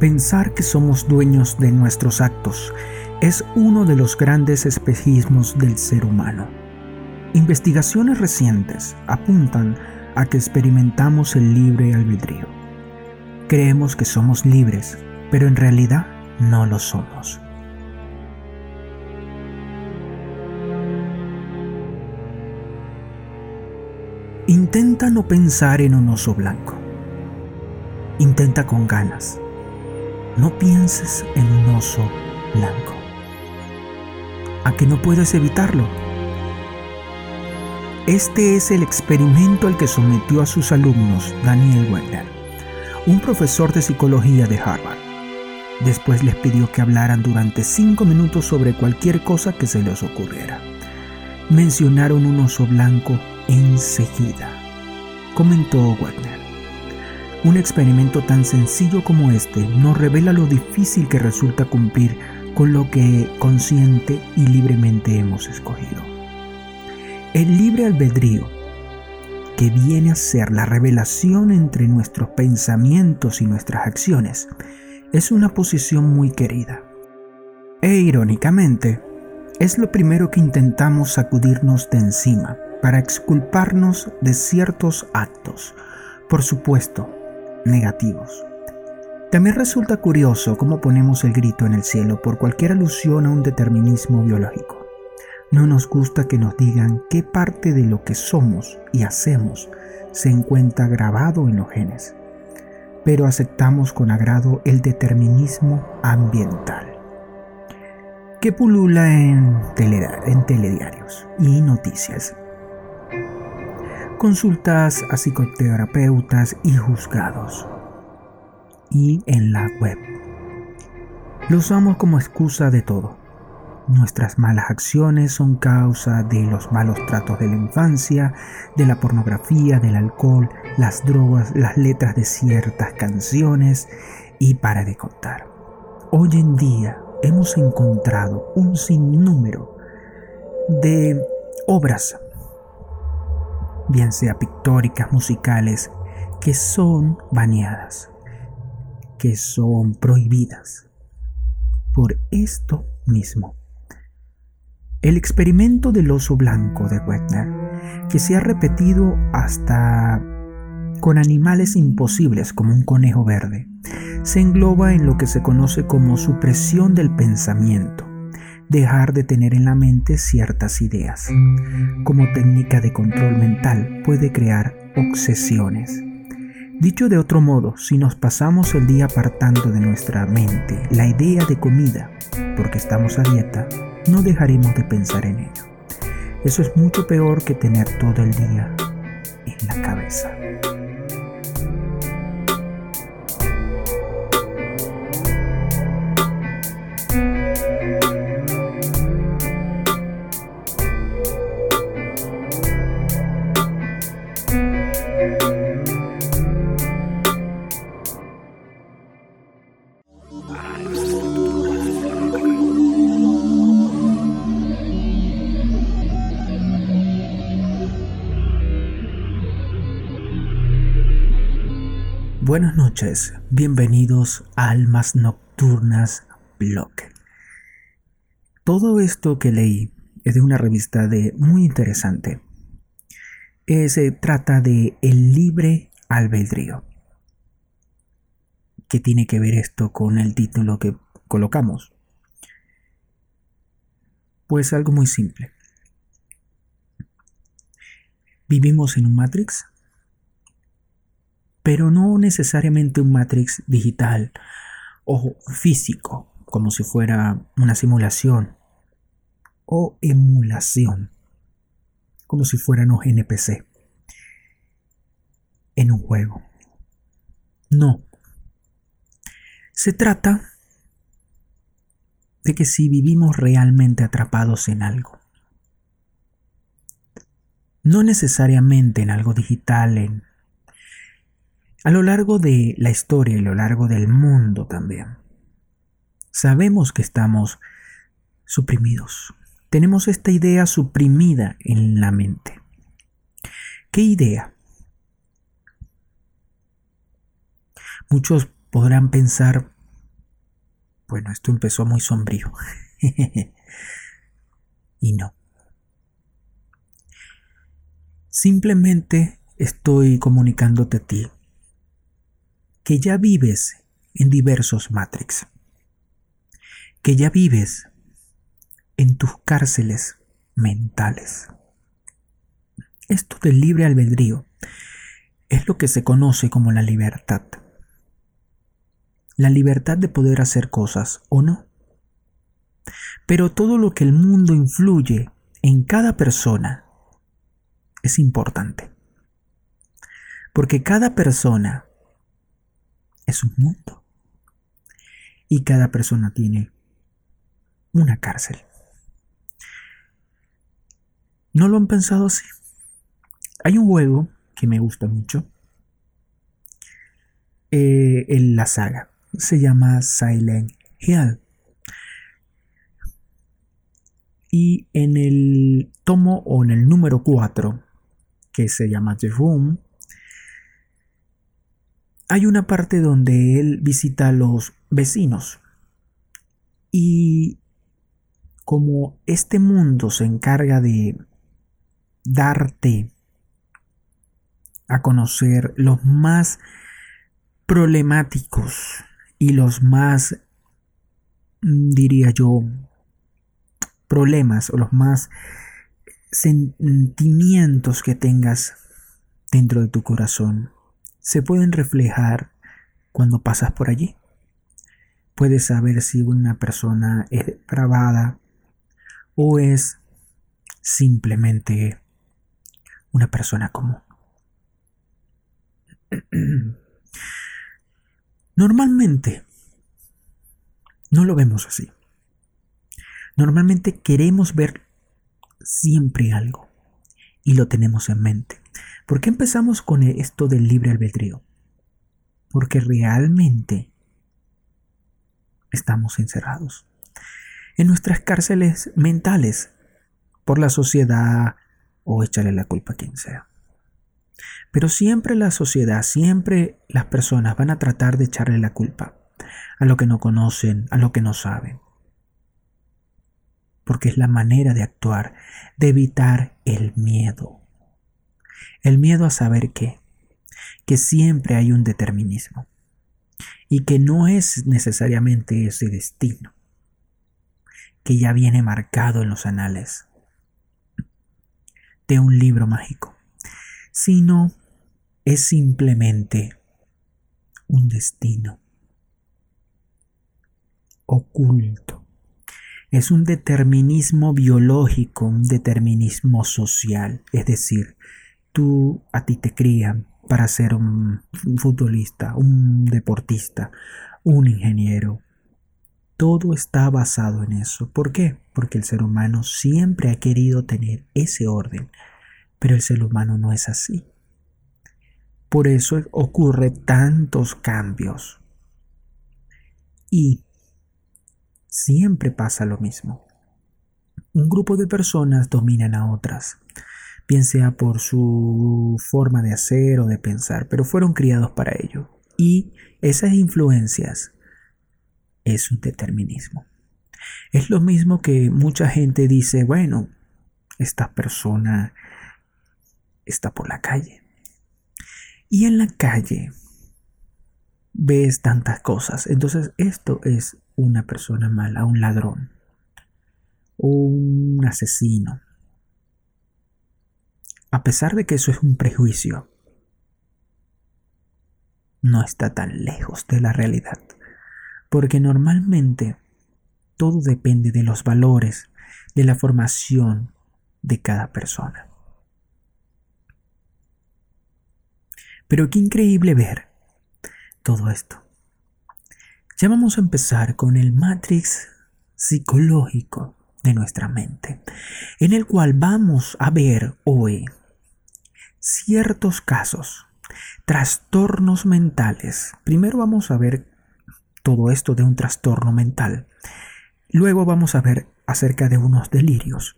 Pensar que somos dueños de nuestros actos es uno de los grandes espejismos del ser humano. Investigaciones recientes apuntan a que experimentamos el libre albedrío. Creemos que somos libres, pero en realidad no lo somos. Intenta no pensar en un oso blanco. Intenta con ganas. No pienses en un oso blanco. ¿A que no puedes evitarlo? Este es el experimento al que sometió a sus alumnos Daniel Wegner, un profesor de psicología de Harvard. Después les pidió que hablaran durante cinco minutos sobre cualquier cosa que se les ocurriera. Mencionaron un oso blanco enseguida, comentó Wagner. Un experimento tan sencillo como este nos revela lo difícil que resulta cumplir con lo que consciente y libremente hemos escogido. El libre albedrío, que viene a ser la revelación entre nuestros pensamientos y nuestras acciones, es una posición muy querida. E irónicamente, es lo primero que intentamos sacudirnos de encima para exculparnos de ciertos actos, por supuesto, negativos. También resulta curioso cómo ponemos el grito en el cielo por cualquier alusión a un determinismo biológico. No nos gusta que nos digan qué parte de lo que somos y hacemos se encuentra grabado en los genes, pero aceptamos con agrado el determinismo ambiental que pulula en, en telediarios y noticias consultas a psicoterapeutas y juzgados. Y en la web. Lo usamos como excusa de todo. Nuestras malas acciones son causa de los malos tratos de la infancia, de la pornografía, del alcohol, las drogas, las letras de ciertas canciones y para de contar. Hoy en día hemos encontrado un sinnúmero de obras bien sea pictóricas, musicales, que son baneadas, que son prohibidas. Por esto mismo. El experimento del oso blanco de Wegner, que se ha repetido hasta con animales imposibles como un conejo verde, se engloba en lo que se conoce como supresión del pensamiento dejar de tener en la mente ciertas ideas. Como técnica de control mental puede crear obsesiones. Dicho de otro modo, si nos pasamos el día apartando de nuestra mente la idea de comida porque estamos a dieta, no dejaremos de pensar en ello. Eso es mucho peor que tener todo el día en la cabeza. Buenas noches, bienvenidos a Almas Nocturnas Blog. Todo esto que leí es de una revista de muy interesante. Eh, se trata de El libre albedrío. ¿Qué tiene que ver esto con el título que colocamos? Pues algo muy simple. ¿Vivimos en un Matrix? Pero no necesariamente un Matrix digital o físico, como si fuera una simulación o emulación, como si fueran un NPC en un juego. No. Se trata de que si vivimos realmente atrapados en algo, no necesariamente en algo digital, en a lo largo de la historia y a lo largo del mundo también. Sabemos que estamos suprimidos. Tenemos esta idea suprimida en la mente. ¿Qué idea? Muchos podrán pensar, bueno, esto empezó muy sombrío. y no. Simplemente estoy comunicándote a ti que ya vives en diversos Matrix, que ya vives en tus cárceles mentales. Esto del libre albedrío es lo que se conoce como la libertad. La libertad de poder hacer cosas o no. Pero todo lo que el mundo influye en cada persona es importante. Porque cada persona es un mundo. Y cada persona tiene una cárcel. ¿No lo han pensado así? Hay un juego que me gusta mucho eh, en la saga. Se llama Silent Hill. Y en el tomo o en el número 4, que se llama The Room, hay una parte donde él visita a los vecinos. Y como este mundo se encarga de darte a conocer los más problemáticos y los más, mm, diría yo, problemas o los más sentimientos que tengas dentro de tu corazón se pueden reflejar cuando pasas por allí. Puedes saber si una persona es depravada o es simplemente una persona común. Normalmente no lo vemos así. Normalmente queremos ver siempre algo y lo tenemos en mente. ¿Por qué empezamos con esto del libre albedrío? Porque realmente estamos encerrados en nuestras cárceles mentales por la sociedad o echarle la culpa a quien sea. Pero siempre la sociedad, siempre las personas van a tratar de echarle la culpa a lo que no conocen, a lo que no saben. Porque es la manera de actuar, de evitar el miedo. El miedo a saber qué, que siempre hay un determinismo y que no es necesariamente ese destino, que ya viene marcado en los anales de un libro mágico, sino es simplemente un destino oculto. Es un determinismo biológico, un determinismo social, es decir, tú a ti te crían para ser un futbolista, un deportista, un ingeniero. Todo está basado en eso. ¿Por qué? Porque el ser humano siempre ha querido tener ese orden, pero el ser humano no es así. Por eso ocurre tantos cambios. Y siempre pasa lo mismo. Un grupo de personas dominan a otras bien sea por su forma de hacer o de pensar, pero fueron criados para ello. Y esas influencias es un determinismo. Es lo mismo que mucha gente dice, bueno, esta persona está por la calle. Y en la calle ves tantas cosas. Entonces esto es una persona mala, un ladrón, un asesino, a pesar de que eso es un prejuicio, no está tan lejos de la realidad, porque normalmente todo depende de los valores, de la formación de cada persona. Pero qué increíble ver todo esto. Ya vamos a empezar con el matrix psicológico de nuestra mente, en el cual vamos a ver hoy ciertos casos, trastornos mentales. Primero vamos a ver todo esto de un trastorno mental. Luego vamos a ver acerca de unos delirios,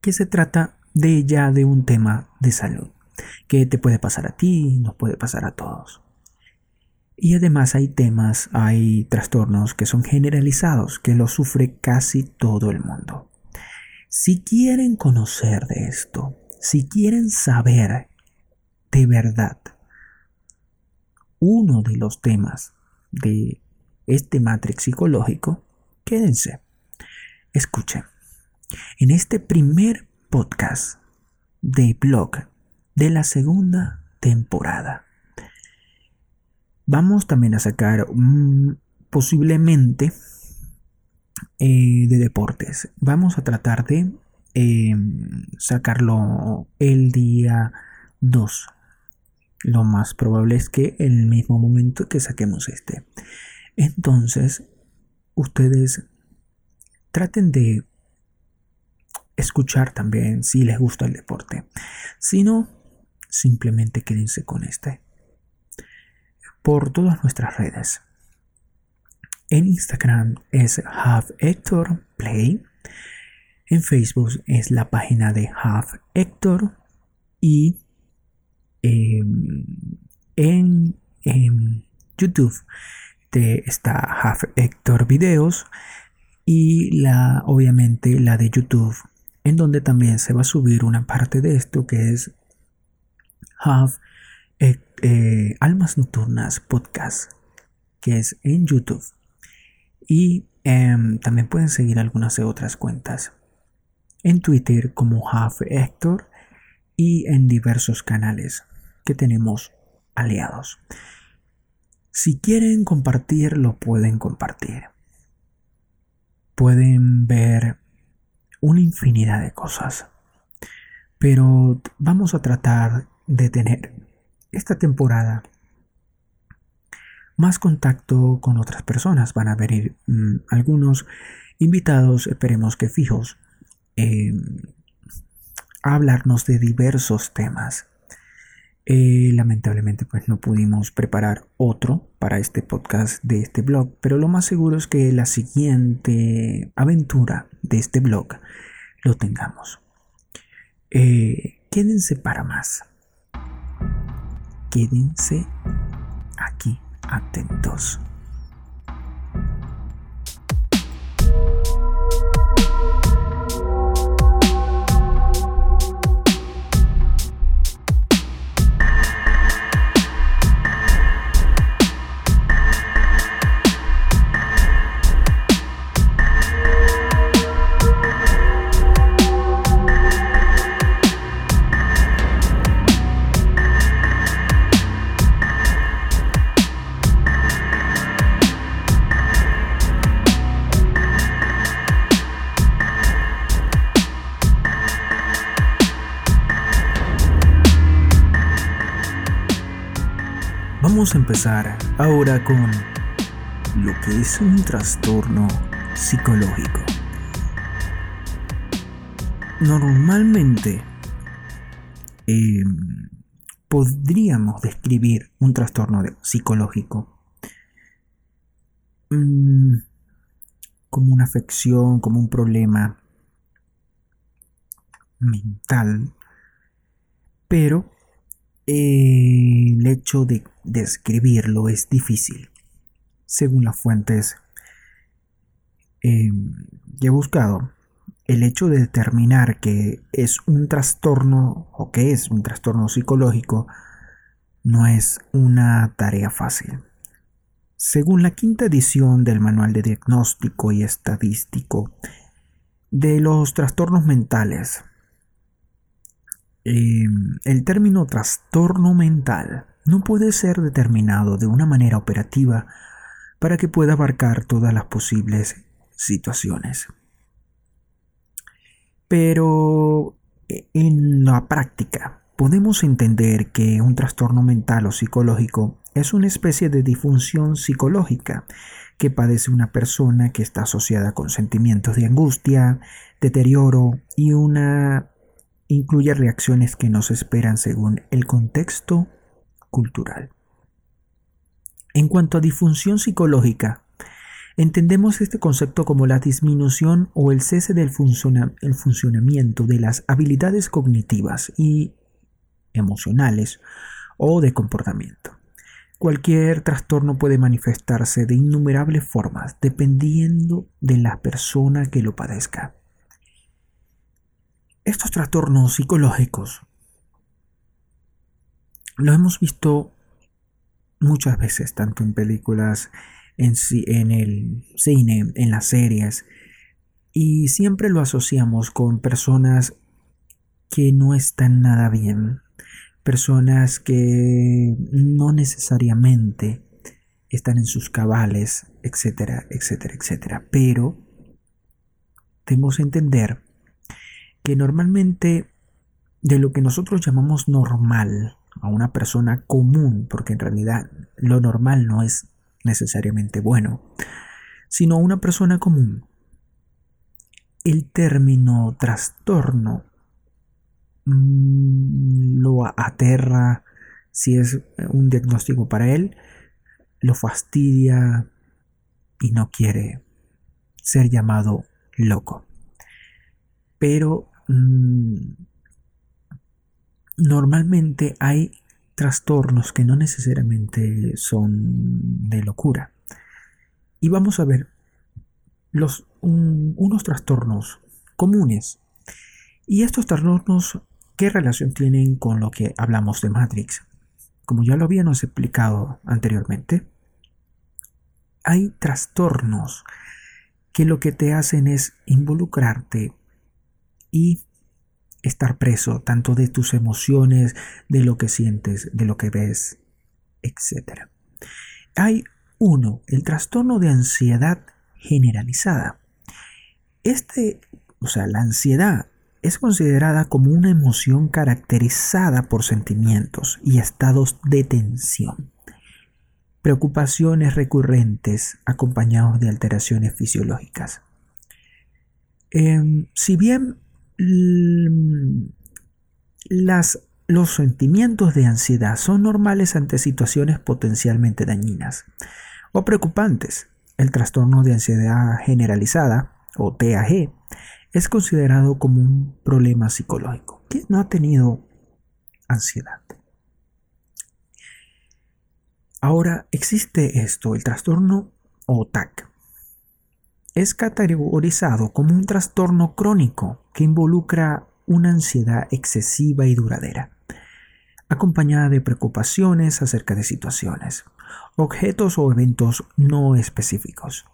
que se trata de ya de un tema de salud, que te puede pasar a ti, nos puede pasar a todos. Y además hay temas, hay trastornos que son generalizados, que lo sufre casi todo el mundo. Si quieren conocer de esto, si quieren saber de verdad uno de los temas de este matrix psicológico, quédense, escuchen. En este primer podcast de blog de la segunda temporada Vamos también a sacar posiblemente eh, de deportes. Vamos a tratar de eh, sacarlo el día 2. Lo más probable es que en el mismo momento que saquemos este. Entonces, ustedes traten de escuchar también si les gusta el deporte. Si no, simplemente quédense con este por todas nuestras redes. En Instagram es Have Hector Play. En Facebook es la página de Have Hector. Y em, en, YouTube está Have Hector Videos. Y la, obviamente la de YouTube, en donde también se va a subir una parte de esto que es eh, eh, Almas Nocturnas Podcast, que es en YouTube. Y em, también pueden seguir algunas de otras cuentas. En Twitter como Half Hector y en diversos canales que tenemos aliados. Si quieren compartir, lo pueden compartir. Pueden ver una infinidad de cosas. Pero vamos a tratar de tener esta temporada más contacto con otras personas. Van a venir mm, algunos invitados, esperemos que fijos, em, hablarnos de diversos temas. Eh, lamentablemente pues no pudimos preparar otro para este podcast de este blog, pero lo más seguro es que la siguiente aventura de este blog lo tengamos. Eh, quédense para más quédense aquí atentos. Vamos a empezar ahora con lo que es un trastorno psicológico. Normalmente em, podríamos describir un trastorno psicológico mm, como una afección, como un problema mental, pero el hecho de describirlo es difícil. Según las fuentes em, que he buscado, el hecho de determinar que es un trastorno o que es un trastorno psicológico no es una tarea fácil. Según la quinta edición del Manual de Diagnóstico y Estadístico de los Trastornos Mentales, Em, el término trastorno mental no puede ser determinado de una manera operativa para que pueda abarcar todas las posibles situaciones. Pero e, en la práctica podemos entender que un trastorno mental o psicológico es una especie de disfunción psicológica que padece una persona que está asociada con sentimientos de angustia, deterioro y una incluye reacciones que nos esperan según el contexto cultural. En cuanto a disfunción psicológica, entendemos este concepto como la disminución o el cese del funcionamiento de las habilidades cognitivas y emocionales o de comportamiento. Cualquier trastorno puede manifestarse de innumerables formas dependiendo de la persona que lo padezca. Estos trastornos psicológicos lo hemos visto muchas veces, tanto en películas, en, en el cine, en las series, y siempre lo asociamos con personas que no están nada bien, personas que no necesariamente están en sus cabales, etcétera, etcétera, etcétera. Pero tenemos que entender que normalmente de lo que nosotros llamamos normal a una persona común, porque en realidad lo normal no es necesariamente bueno, sino a una persona común, el término trastorno mm, lo aterra si es un diagnóstico para él, lo fastidia y no quiere ser llamado loco. Pero mm, normalmente hay trastornos que no necesariamente son de locura. Y vamos a ver los, unos trastornos comunes. Y estos trastornos, ¿qué relación tienen con lo que hablamos de Matrix? Como ya lo habíamos explicado anteriormente, hay trastornos que lo que te hacen es involucrarte y estar preso tanto de tus emociones, de lo que sientes, de lo que ves, etc. Hay uno, el trastorno de ansiedad generalizada. Este, o sea, la ansiedad es considerada como una emoción caracterizada por sentimientos y estados de tensión, preocupaciones recurrentes acompañados de alteraciones fisiológicas. Em, si bien las, los sentimientos de ansiedad son normales ante situaciones potencialmente dañinas o preocupantes, el trastorno de ansiedad generalizada, o TAG, es considerado como un problema psicológico. ¿Quién no ha tenido ansiedad? Ahora existe esto, el trastorno o TAC. Es categorizado como un trastorno crónico que involucra una ansiedad excesiva y duradera, acompañada de preocupaciones acerca de situaciones, objetos o eventos no específicos.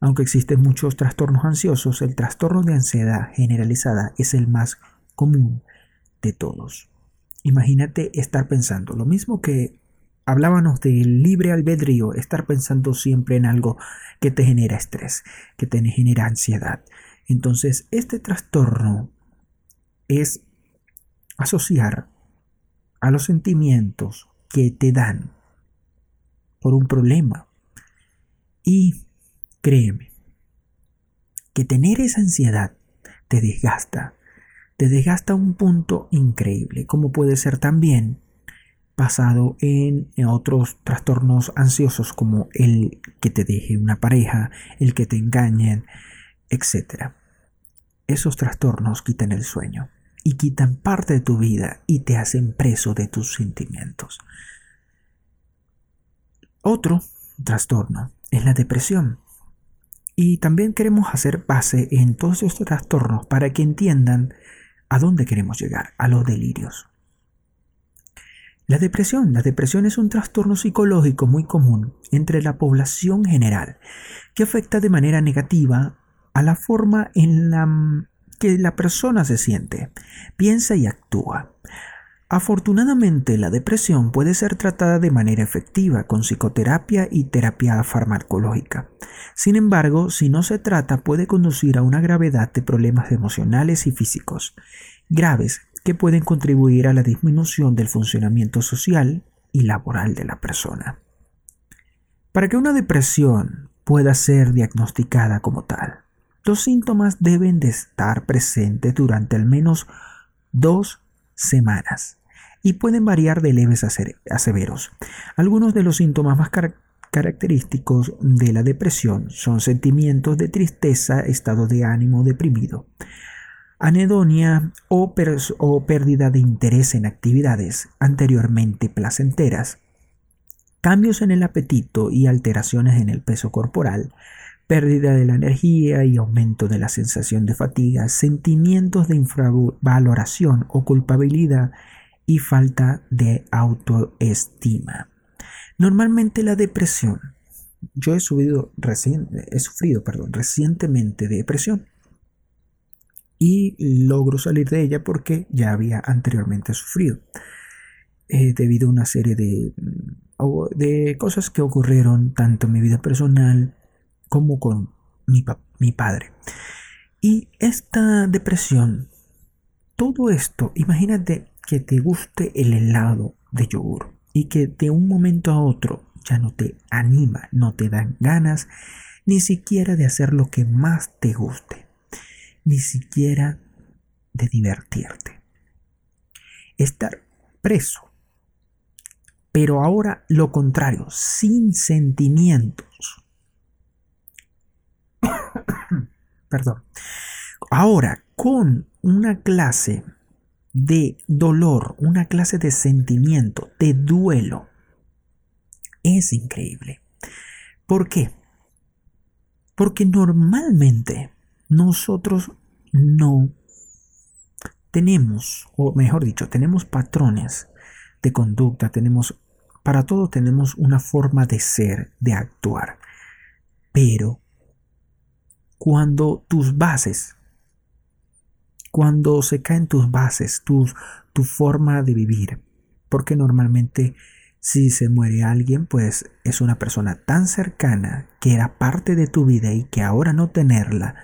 Aunque existen muchos trastornos ansiosos, el trastorno de ansiedad generalizada es el más común de todos. Imagínate estar pensando lo mismo que hablábamos del libre albedrío, estar pensando siempre en algo que te genera estrés, que te genera ansiedad. Entonces, este trastorno es asociar a los sentimientos que te dan por un problema. Y créeme, que tener esa ansiedad te desgasta, te desgasta a un punto increíble, como puede ser también basado en, otros trastornos ansiosos como el que te deje una pareja, el que te engañen, etc. Esos trastornos quitan el sueño y quitan parte de tu vida y te hacen preso de tus sentimientos. Otro trastorno es la depresión. Y también queremos hacer base en todos estos trastornos para que entiendan a dónde queremos llegar, a los delirios. La depresión. La depresión es un trastorno psicológico muy común entre la población general que afecta de manera negativa a la forma en la que la persona se siente, piensa y actúa. Afortunadamente, la depresión puede ser tratada de manera efectiva con psicoterapia y terapia farmacológica. Sin embargo, si no se trata, puede conducir a una gravedad de problemas emocionales y físicos graves que pueden contribuir a la disminución del funcionamiento social y laboral de la persona. Para que una depresión pueda ser diagnosticada como tal, los síntomas deben de estar presentes durante al menos dos semanas y pueden variar de leves a severos. Algunos de los síntomas más característicos de la depresión son sentimientos de tristeza, estado de ánimo deprimido, anedonia o, pérdida de interés en actividades anteriormente placenteras, cambios en el apetito y alteraciones en el peso corporal, pérdida de la energía y aumento de la sensación de fatiga, sentimientos de infravaloración o culpabilidad y falta de autoestima. Normalmente la depresión, yo he, sufrido recientemente depresión. Y logro salir de ella porque ya había anteriormente sufrido. Eh, debido a una serie de, mm, de cosas que ocurrieron tanto en mi vida personal como con mi, mi padre. Y esta depresión, todo esto, imagínate que te guste el helado de yogur y que de un momento a otro ya no te anima, no te dan ganas ni siquiera de hacer lo que más te guste, ni siquiera de divertirte. Estar preso pero ahora lo contrario, sin sentimientos. Perdón. Ahora, con una clase de dolor, una clase de sentimiento, de duelo, es increíble. ¿Por qué? Porque normalmente nosotros no tenemos, o mejor dicho, tenemos patrones de conducta, tenemos, para todo tenemos una forma de ser, de actuar. Pero cuando tus bases, cuando se caen tus bases, tu forma de vivir, porque normalmente si se muere alguien, pues es una persona tan cercana que era parte de tu vida y que ahora no tenerla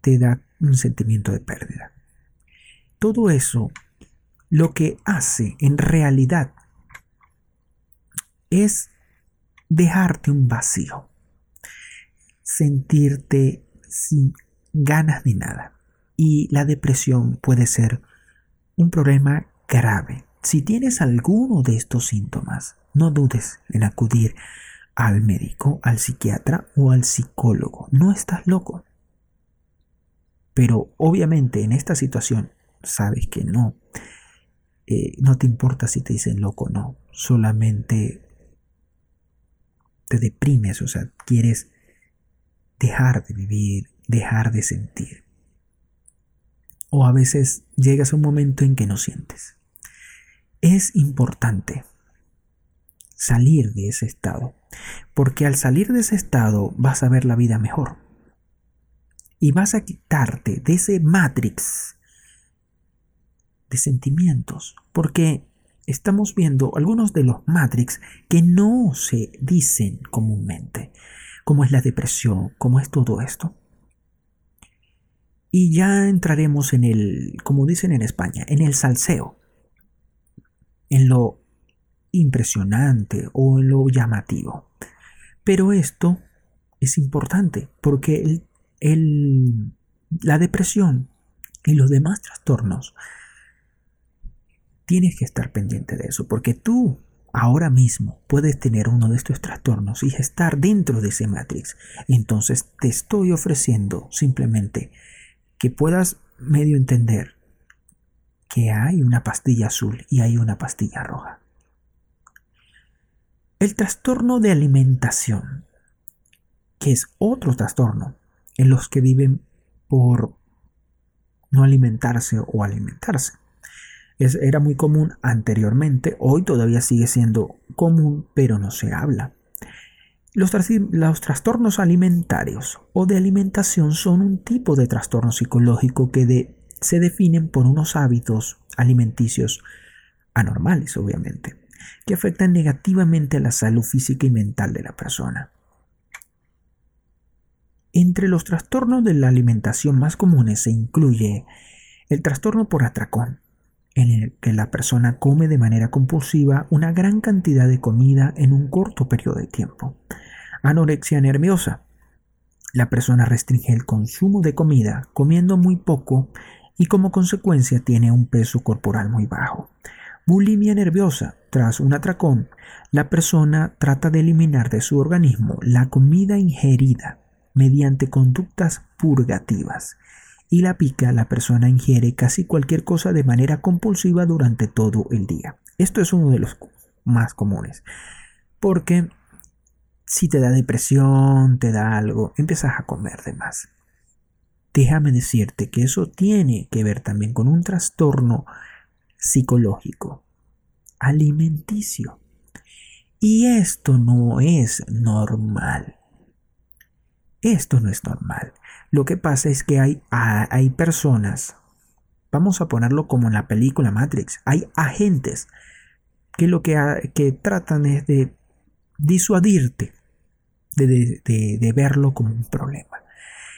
te da un sentimiento de pérdida. Todo eso lo que hace en realidad es dejarte un vacío, sentirte sin ganas de nada. Y la depresión puede ser un problema grave. Si tienes alguno de estos síntomas, no dudes en acudir al médico, al psiquiatra o al psicólogo. No estás loco. Pero obviamente en esta situación sabes que no eh, no te importa si te dicen loco o no, solamente te deprimes, o sea, quieres dejar de vivir, dejar de sentir. O a veces llegas a un momento en que no sientes. Es importante salir de ese estado, porque al salir de ese estado vas a ver la vida mejor. Y vas a quitarte de ese matrix de sentimientos, porque estamos viendo algunos de los Matrix que no se dicen comúnmente, como es la depresión, como es todo esto. Y ya entraremos en el, como dicen en España, en el salseo, en lo impresionante o en lo llamativo. Pero esto es importante porque el, la depresión y los demás trastornos tienes que estar pendiente de eso, porque tú ahora mismo puedes tener uno de estos trastornos y estar dentro de ese matrix. Entonces te estoy ofreciendo simplemente que puedas medio entender que hay una pastilla azul y hay una pastilla roja. El trastorno de alimentación, que es otro trastorno en los que viven por no alimentarse o alimentarse era muy común anteriormente, hoy todavía sigue siendo común, pero no se habla. Los, trastornos alimentarios o de alimentación son un tipo de trastorno psicológico que se definen por unos hábitos alimenticios anormales, obviamente, que afectan negativamente a la salud física y mental de la persona. Entre los trastornos de la alimentación más comunes se incluye el trastorno por atracón, en el que la persona come de manera compulsiva una gran cantidad de comida en un corto periodo de tiempo. Anorexia nerviosa. La persona restringe el consumo de comida comiendo muy poco y como consecuencia tiene un peso corporal muy bajo. Bulimia nerviosa. Tras un atracón, la persona trata de eliminar de su organismo la comida ingerida mediante conductas purgativas y la pica, la persona ingiere casi cualquier cosa de manera compulsiva durante todo el día. Esto es uno de los más comunes. Porque si te da depresión, te da algo, empiezas a comer de más. Déjame decirte que eso tiene que ver también con un trastorno psicológico, alimenticio. Y esto no es normal. Esto no es normal. Lo que pasa es que hay, hay personas, vamos a ponerlo como en la película Matrix, hay agentes que lo que, que tratan es de disuadirte de, verlo como un problema.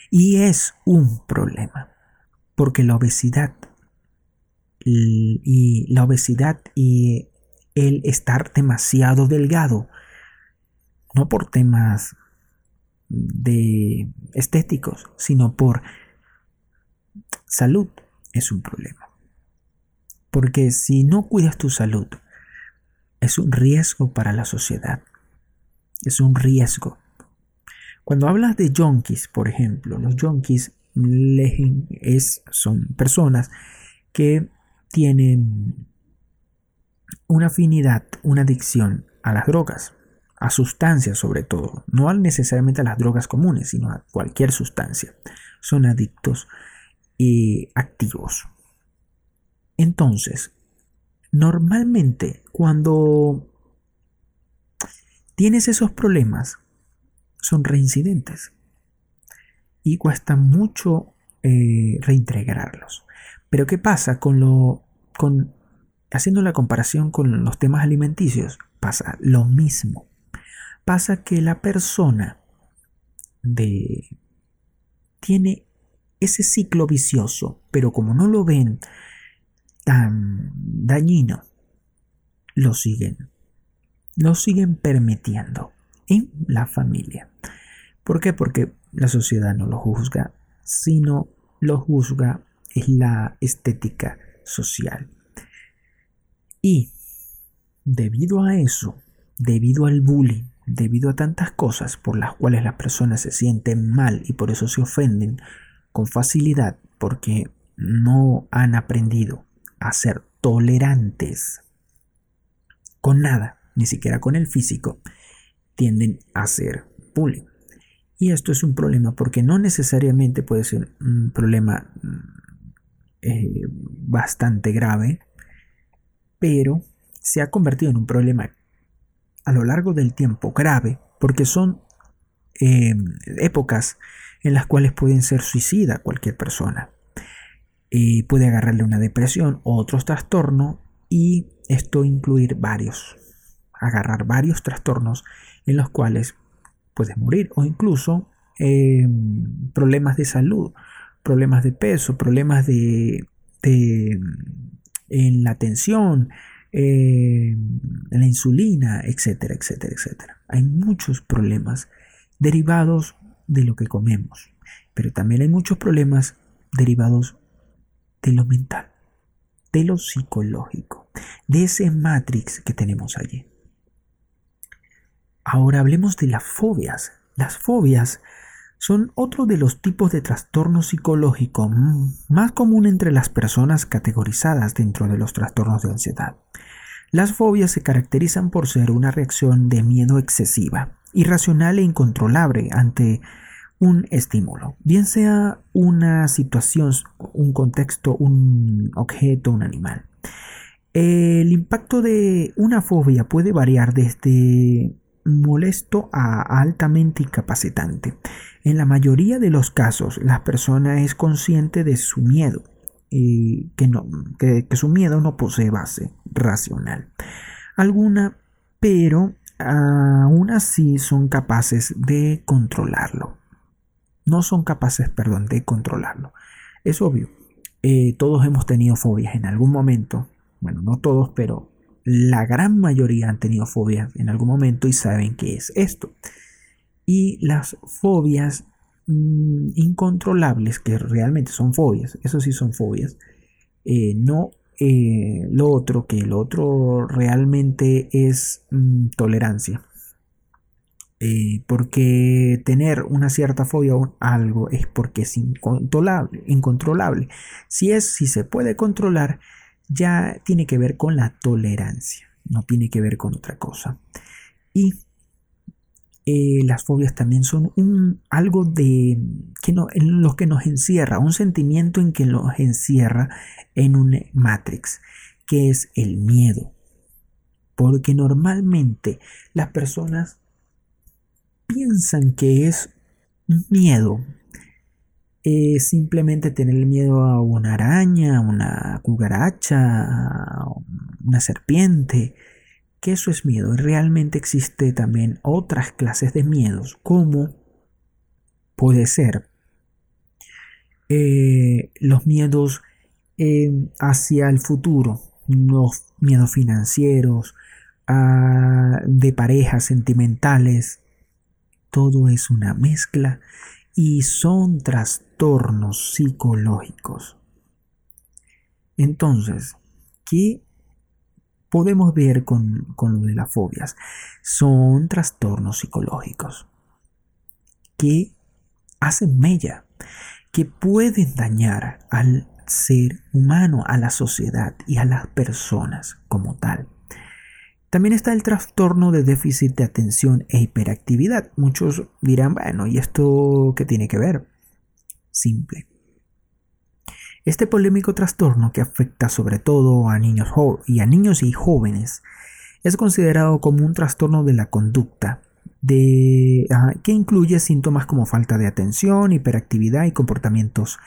Y es un problema, porque la obesidad y la obesidad y el estar demasiado delgado, no por temas de estéticos, sino por salud, es un problema. Porque si no cuidas tu salud, es un riesgo para la sociedad. Es un riesgo. Cuando hablas de yonkis, por ejemplo, los yonkis es, son personas que tienen una afinidad, una adicción a las drogas, a sustancias sobre todo, no necesariamente a las drogas comunes, sino a cualquier sustancia. Son adictos y activos. Entonces, normalmente cuando tienes esos problemas, son reincidentes y cuesta mucho eh, reintegrarlos. Pero ¿qué pasa con lo con haciendo la comparación con los temas alimenticios? Pasa lo mismo. Pasa que la persona de tiene ese ciclo vicioso, pero como no lo ven tan dañino, lo siguen. Lo siguen permitiendo en la familia. ¿Por qué? Porque la sociedad no lo juzga, sino lo juzga es la estética social. Y debido a eso, debido al bullying, debido a tantas cosas por las cuales las personas se sienten mal y por eso se ofenden con facilidad porque no han aprendido a ser tolerantes con nada, ni siquiera con el físico, tienden a ser bullying. Y esto es un problema porque no necesariamente puede ser un problema mm, eh, bastante grave, pero se ha convertido en un problema a lo largo del tiempo grave porque son em, épocas en las cuales pueden ser suicida cualquier persona. puede agarrarle una depresión o otros trastornos y esto incluir varios, agarrar varios trastornos en los cuales puedes morir o incluso eh, problemas de salud, problemas de peso, problemas de, en la tensión, eh, la insulina, etcétera, etcétera, etcétera. Hay muchos problemas derivados de lo que comemos, pero también hay muchos problemas derivados de lo mental, de lo psicológico, de ese matrix que tenemos allí. Ahora hablemos de las fobias. Las fobias son otro de los tipos de trastorno psicológico más común entre las personas categorizadas dentro de los trastornos de ansiedad. Las fobias se caracterizan por ser una reacción de miedo excesiva, irracional e incontrolable ante un estímulo, bien sea una situación, un contexto, un objeto, un animal. El impacto de una fobia puede variar desde molesto a altamente incapacitante. En la mayoría de los casos, la persona es consciente de su miedo y que, no, que, su miedo no posee base racional alguna, pero aún así son capaces de controlarlo. No son capaces, perdón, de controlarlo. Es obvio, eh, todos hemos tenido fobias en algún momento. Bueno, no todos, pero la gran mayoría han tenido fobias en algún momento y saben qué es esto. Y las fobias mm, incontrolables, que realmente son fobias, eso sí son fobias, eh, no eh, lo otro, que lo otro realmente es mm, tolerancia. Eh, porque tener una cierta fobia a algo es porque es incontrolable, incontrolable. Si es, si se puede controlar, ya tiene que ver con la tolerancia, no tiene que ver con otra cosa. Y eh, las fobias también son un, algo de que no, que nos encierra, un sentimiento en que nos encierra en un matrix, que es el miedo. Porque normalmente las personas piensan que es miedo. Simplemente tener miedo a una araña, una cucaracha, una serpiente, que eso es miedo. Realmente existe también otras clases de miedos, como puede ser eh, los miedos eh, hacia el futuro, los miedos financieros, ah, de parejas sentimentales, todo es una mezcla y son trastornos psicológicos. Entonces, ¿qué podemos ver con, lo de las fobias? Son trastornos psicológicos que hacen mella, que pueden dañar al ser humano, a la sociedad y a las personas como tal. También está el trastorno de déficit de atención e hiperactividad. Muchos dirán, bueno, ¿y esto qué tiene que ver? Simple. Este polémico trastorno que afecta sobre todo a niños y a niños y jóvenes es considerado como un trastorno de la conducta de, que incluye síntomas como falta de atención, hiperactividad y comportamientos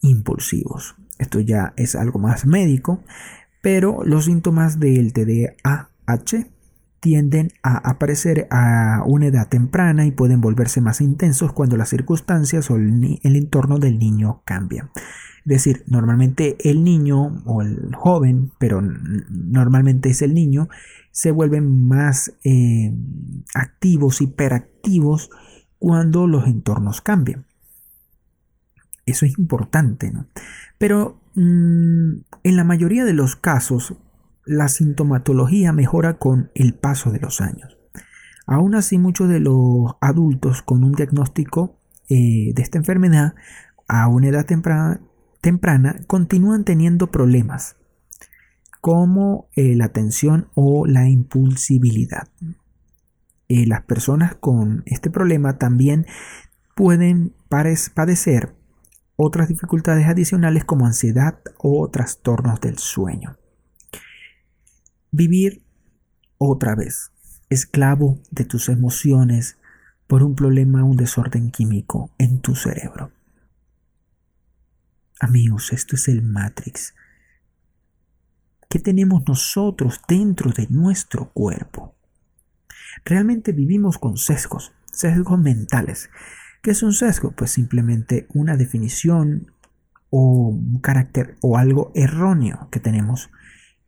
impulsivos. Esto ya es algo más médico, pero los síntomas del TDAH Tienden a aparecer a una edad temprana y pueden volverse más intensos cuando las circunstancias o el, entorno del niño cambian. Es decir, normalmente el niño o el joven, pero normalmente es el niño, se vuelven más eh, activos, hiperactivos, cuando los entornos cambian. Eso es importante, ¿no? Pero mm, en la mayoría de los casos, la sintomatología mejora con el paso de los años. Aún así, muchos de los adultos con un diagnóstico eh, de esta enfermedad a una edad temprana, continúan teniendo problemas como eh, la tensión o la impulsibilidad. Eh, las personas con este problema también pueden padecer otras dificultades adicionales como ansiedad o trastornos del sueño. Vivir otra vez, esclavo de tus emociones por un problema, un desorden químico en tu cerebro. Amigos, esto es el Matrix. ¿Qué tenemos nosotros dentro de nuestro cuerpo? Realmente vivimos con sesgos, sesgos mentales. ¿Qué es un sesgo? Pues simplemente una definición o un carácter o algo erróneo que tenemos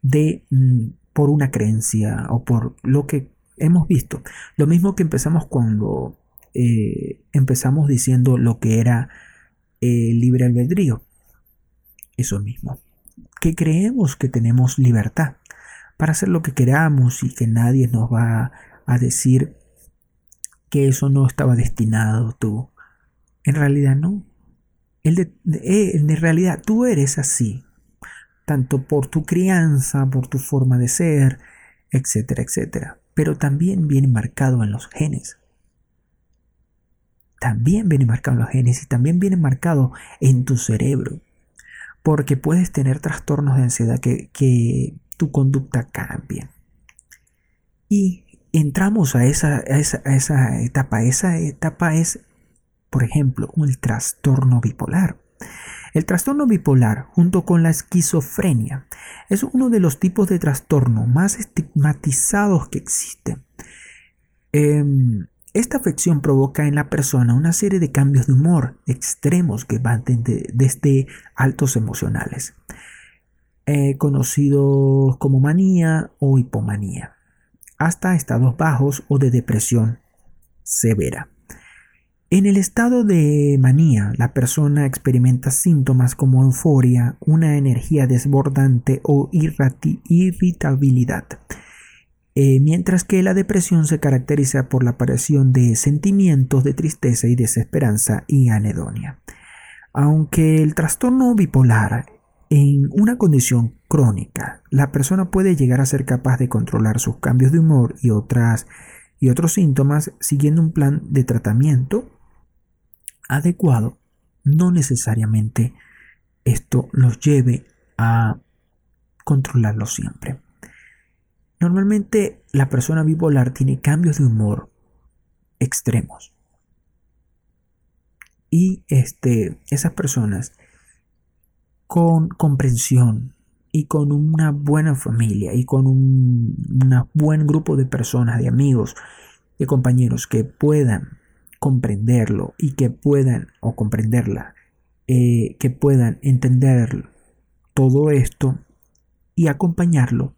de mm, por una creencia o por lo que hemos visto. Lo mismo que empezamos cuando eh, empezamos diciendo lo que era eh, libre albedrío. Eso mismo. Que creemos que tenemos libertad para hacer lo que queramos y que nadie nos va a decir que eso no estaba destinado tú. En realidad no. Eh, en realidad tú eres así tanto por tu crianza, por tu forma de ser, etcétera, etcétera. Pero también viene marcado en los genes. También viene marcado en los genes y también viene marcado en tu cerebro. Porque puedes tener trastornos de ansiedad que, que tu conducta cambie. Y entramos a esa, a esa, a esa etapa. Esa etapa es, por ejemplo, un trastorno bipolar. El trastorno bipolar, junto con la esquizofrenia, es uno de los tipos de trastorno más estigmatizados que existen. Em, esta afección provoca en la persona una serie de cambios de humor extremos que van desde, altos emocionales, eh, conocidos como manía o hipomanía, hasta estados bajos o de depresión severa. En el estado de manía, la persona experimenta síntomas como euforia, una energía desbordante o irritabilidad, eh, mientras que la depresión se caracteriza por la aparición de sentimientos de tristeza y desesperanza y anedonia. Aunque el trastorno bipolar en una condición crónica, la persona puede llegar a ser capaz de controlar sus cambios de humor y otras y otros síntomas siguiendo un plan de tratamiento adecuado, no necesariamente esto los lleve a controlarlo siempre. Normalmente la persona bipolar tiene cambios de humor extremos. Y este, esas personas con comprensión y con una buena familia y con un buen grupo de personas, de amigos, de compañeros que puedan comprenderlo y que puedan, o comprenderla, eh, que puedan entender todo esto y acompañarlo,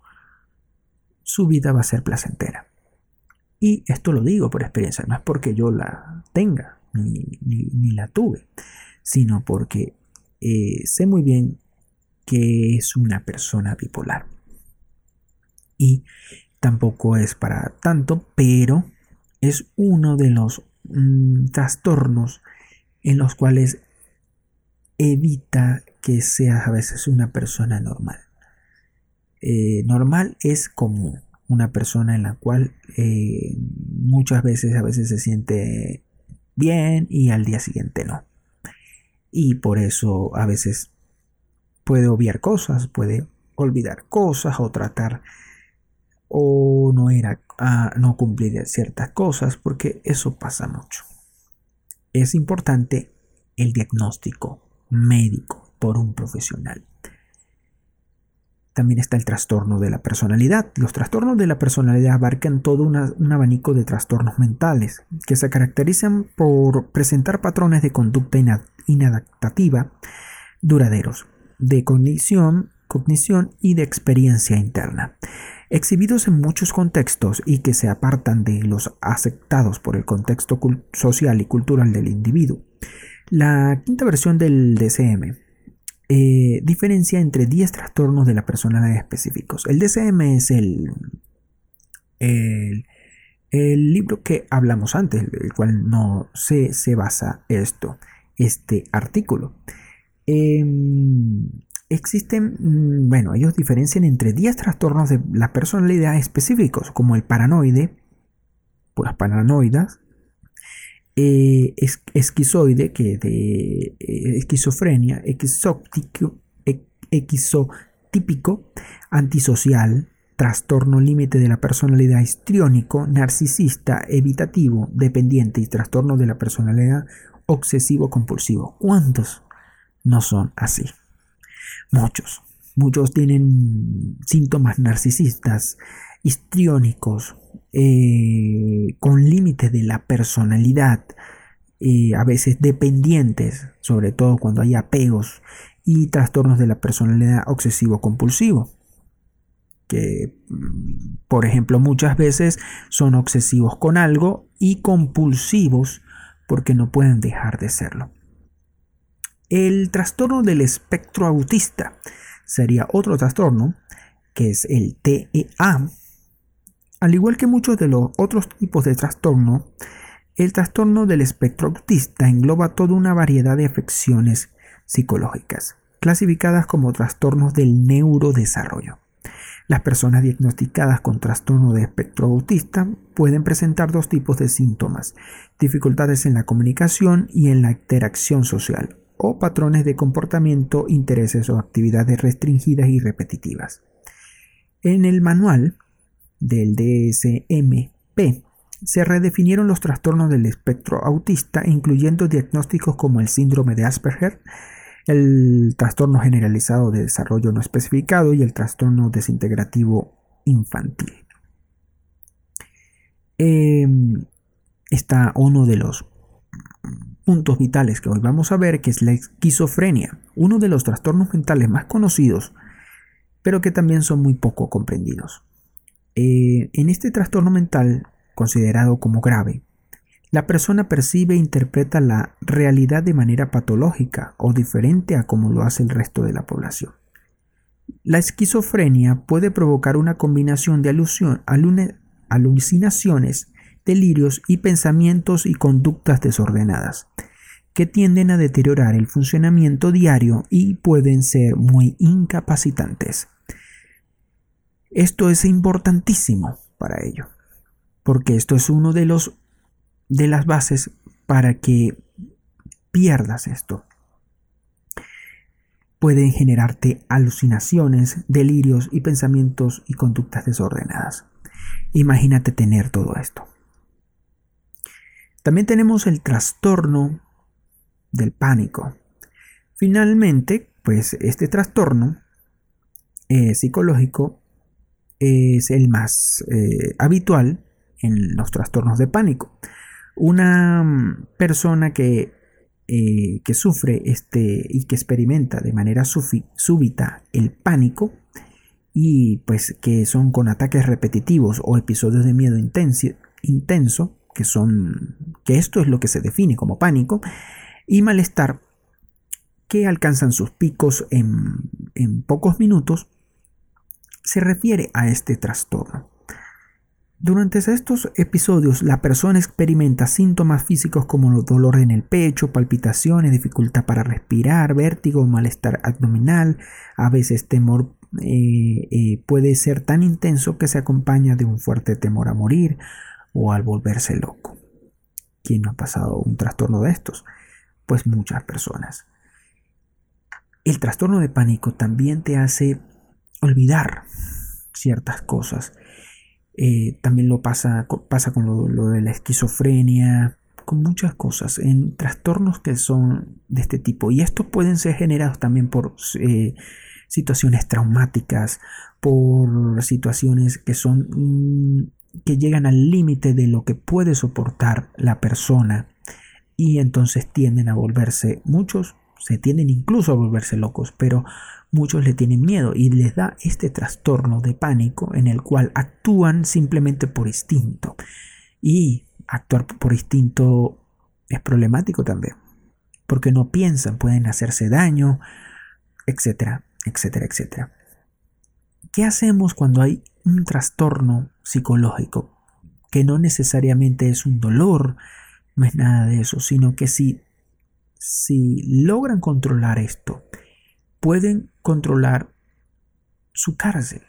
su vida va a ser placentera. Y esto lo digo por experiencia, no es porque yo la tenga ni, la tuve, sino porque eh, sé muy bien que es una persona bipolar. Y tampoco es para tanto, pero es uno de los mm, trastornos en los cuales evita que seas a veces una persona normal. Eh, normal es común, una persona en la cual eh, muchas veces a veces se siente bien y al día siguiente no. Y por eso a veces puede obviar cosas, puede olvidar cosas o tratar o no era a no cumplir ciertas cosas porque eso pasa mucho. Es importante el diagnóstico médico por un profesional. También está el trastorno de la personalidad. Los trastornos de la personalidad abarcan todo un abanico de trastornos mentales que se caracterizan por presentar patrones de conducta inadaptativa duraderos, de cognición, cognición y de experiencia interna, exhibidos en muchos contextos y que se apartan de los aceptados por el contexto social y cultural del individuo. La quinta versión del DCM eh, diferencia entre 10 trastornos de la personalidad específicos. El DCM es el, el, libro que hablamos antes, el cual no se, se basa esto, este artículo. Em, existen, mm, bueno, ellos diferencian entre 10 trastornos de la personalidad específicos, como el paranoide, por las paranoidas, eh, esquizoide, que de eh, esquizofrenia, exótico, exotípico, antisocial, trastorno límite de la personalidad histriónico, narcisista, evitativo, dependiente y trastorno de la personalidad obsesivo-compulsivo. ¿Cuántos no son así? Muchos. Muchos tienen síntomas narcisistas, histriónicos, eh, con límites de la personalidad, eh, a veces dependientes, sobre todo cuando hay apegos y trastornos de la personalidad obsesivo-compulsivo, que mm, por ejemplo muchas veces son obsesivos con algo y compulsivos porque no pueden dejar de serlo. El trastorno del espectro autista sería otro trastorno, que es el TEA, al igual que muchos de los otros tipos de trastorno, el trastorno del espectro autista engloba toda una variedad de afecciones psicológicas, clasificadas como trastornos del neurodesarrollo. Las personas diagnosticadas con trastorno de espectro autista pueden presentar dos tipos de síntomas, dificultades en la comunicación y en la interacción social, o patrones de comportamiento, intereses o actividades restringidas y repetitivas. En el manual del DSMP, se redefinieron los trastornos del espectro autista, incluyendo diagnósticos como el síndrome de Asperger, el trastorno generalizado de desarrollo no especificado y el trastorno desintegrativo infantil. Em, está uno de los puntos vitales que hoy vamos a ver, que es la esquizofrenia, uno de los trastornos mentales más conocidos, pero que también son muy poco comprendidos. Eh, en este trastorno mental, considerado como grave, la persona percibe e interpreta la realidad de manera patológica o diferente a como lo hace el resto de la población. La esquizofrenia puede provocar una combinación de alusión, alucinaciones, delirios y pensamientos y conductas desordenadas, que tienden a deteriorar el funcionamiento diario y pueden ser muy incapacitantes. Esto es importantísimo para ello, porque esto es uno de los de las bases para que pierdas esto. Pueden generarte alucinaciones, delirios y pensamientos y conductas desordenadas. Imagínate tener todo esto. También tenemos el trastorno del pánico. Finalmente, pues este trastorno eh, psicológico es el más eh, habitual en los trastornos de pánico. Una mm, persona que, eh, que sufre este y que experimenta de manera súbita el pánico y pues que son con ataques repetitivos o episodios de miedo intenso, intenso que son que esto es lo que se define como pánico y malestar que alcanzan sus picos en, pocos minutos se refiere a este trastorno. Durante estos episodios, la persona experimenta síntomas físicos como dolor en el pecho, palpitaciones, dificultad para respirar, vértigo, malestar abdominal, a veces temor eh, eh, puede ser tan intenso que se acompaña de un fuerte temor a morir o al volverse loco. ¿Quién no ha pasado un trastorno de estos? Pues muchas personas. El trastorno de pánico también te hace olvidar ciertas cosas eh, también lo pasa, pasa con lo, de la esquizofrenia, con muchas cosas, en trastornos que son de este tipo. Y estos pueden ser generados también por eh, situaciones traumáticas, por situaciones que son mm, que llegan al límite de lo que puede soportar la persona y entonces tienden a volverse muchos se tienden incluso a volverse locos, pero muchos le tienen miedo y les da este trastorno de pánico en el cual actúan simplemente por instinto. Y actuar por instinto es problemático también, porque no piensan, pueden hacerse daño, etcétera, etcétera, etcétera. ¿Qué hacemos cuando hay un trastorno psicológico? Que no necesariamente es un dolor, no es nada de eso, sino que si, si logran controlar esto, pueden controlar su cárcel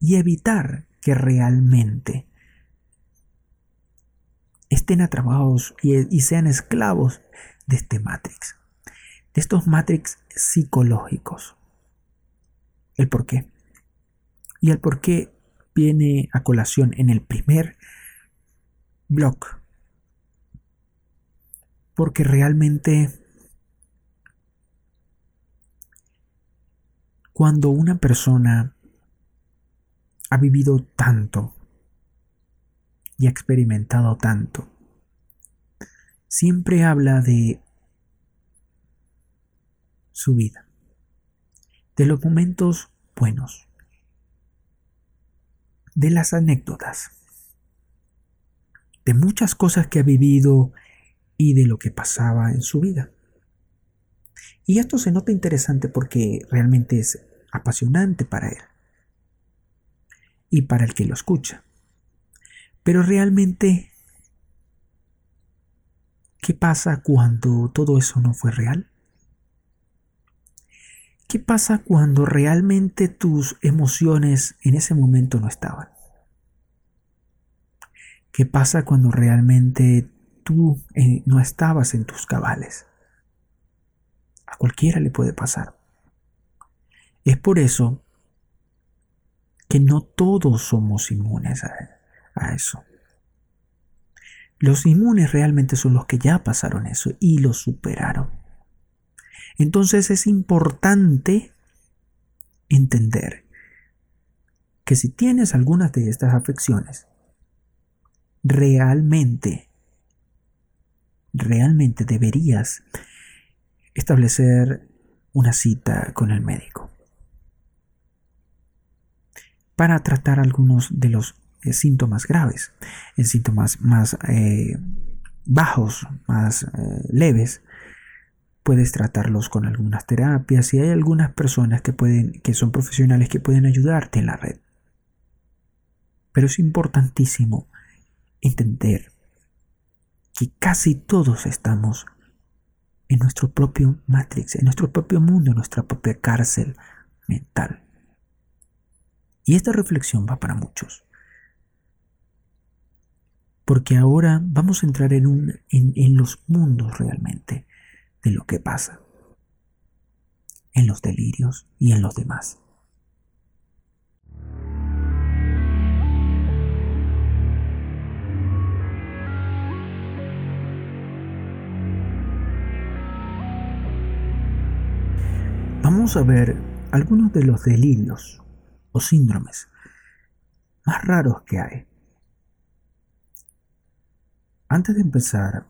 y evitar que realmente estén atrapados y, sean esclavos de este Matrix, de estos Matrix psicológicos. El por qué. Y el por qué viene a colación en el primer blog. Porque realmente Cuando una persona ha vivido tanto y ha experimentado tanto, siempre habla de su vida, de los momentos buenos, de las anécdotas, de muchas cosas que ha vivido y de lo que pasaba en su vida. Y esto se nota interesante porque realmente es apasionante para él y para el que lo escucha. Pero realmente, ¿qué pasa cuando todo eso no fue real? ¿Qué pasa cuando realmente tus emociones en ese momento no estaban? ¿Qué pasa cuando realmente tú eh, no estabas en tus cabales? A cualquiera le puede pasar. Es por eso que no todos somos inmunes a, eso. Los inmunes realmente son los que ya pasaron eso y lo superaron. Entonces es importante entender que si tienes algunas de estas afecciones, realmente, realmente deberías establecer una cita con el médico para tratar algunos de los eh, síntomas graves. En síntomas más eh, bajos, más eh, leves, puedes tratarlos con algunas terapias y hay algunas personas que pueden que son profesionales que pueden ayudarte en la red. Pero es importantísimo entender que casi todos estamos en nuestro propio matrix, en nuestro propio mundo, en nuestra propia cárcel mental. Y esta reflexión va para muchos. porque ahora vamos a entrar en, un, en, en los mundos realmente de lo que pasa, en los delirios y en los demás. Vamos a ver algunos de los delirios o síndromes más raros que hay. Antes de empezar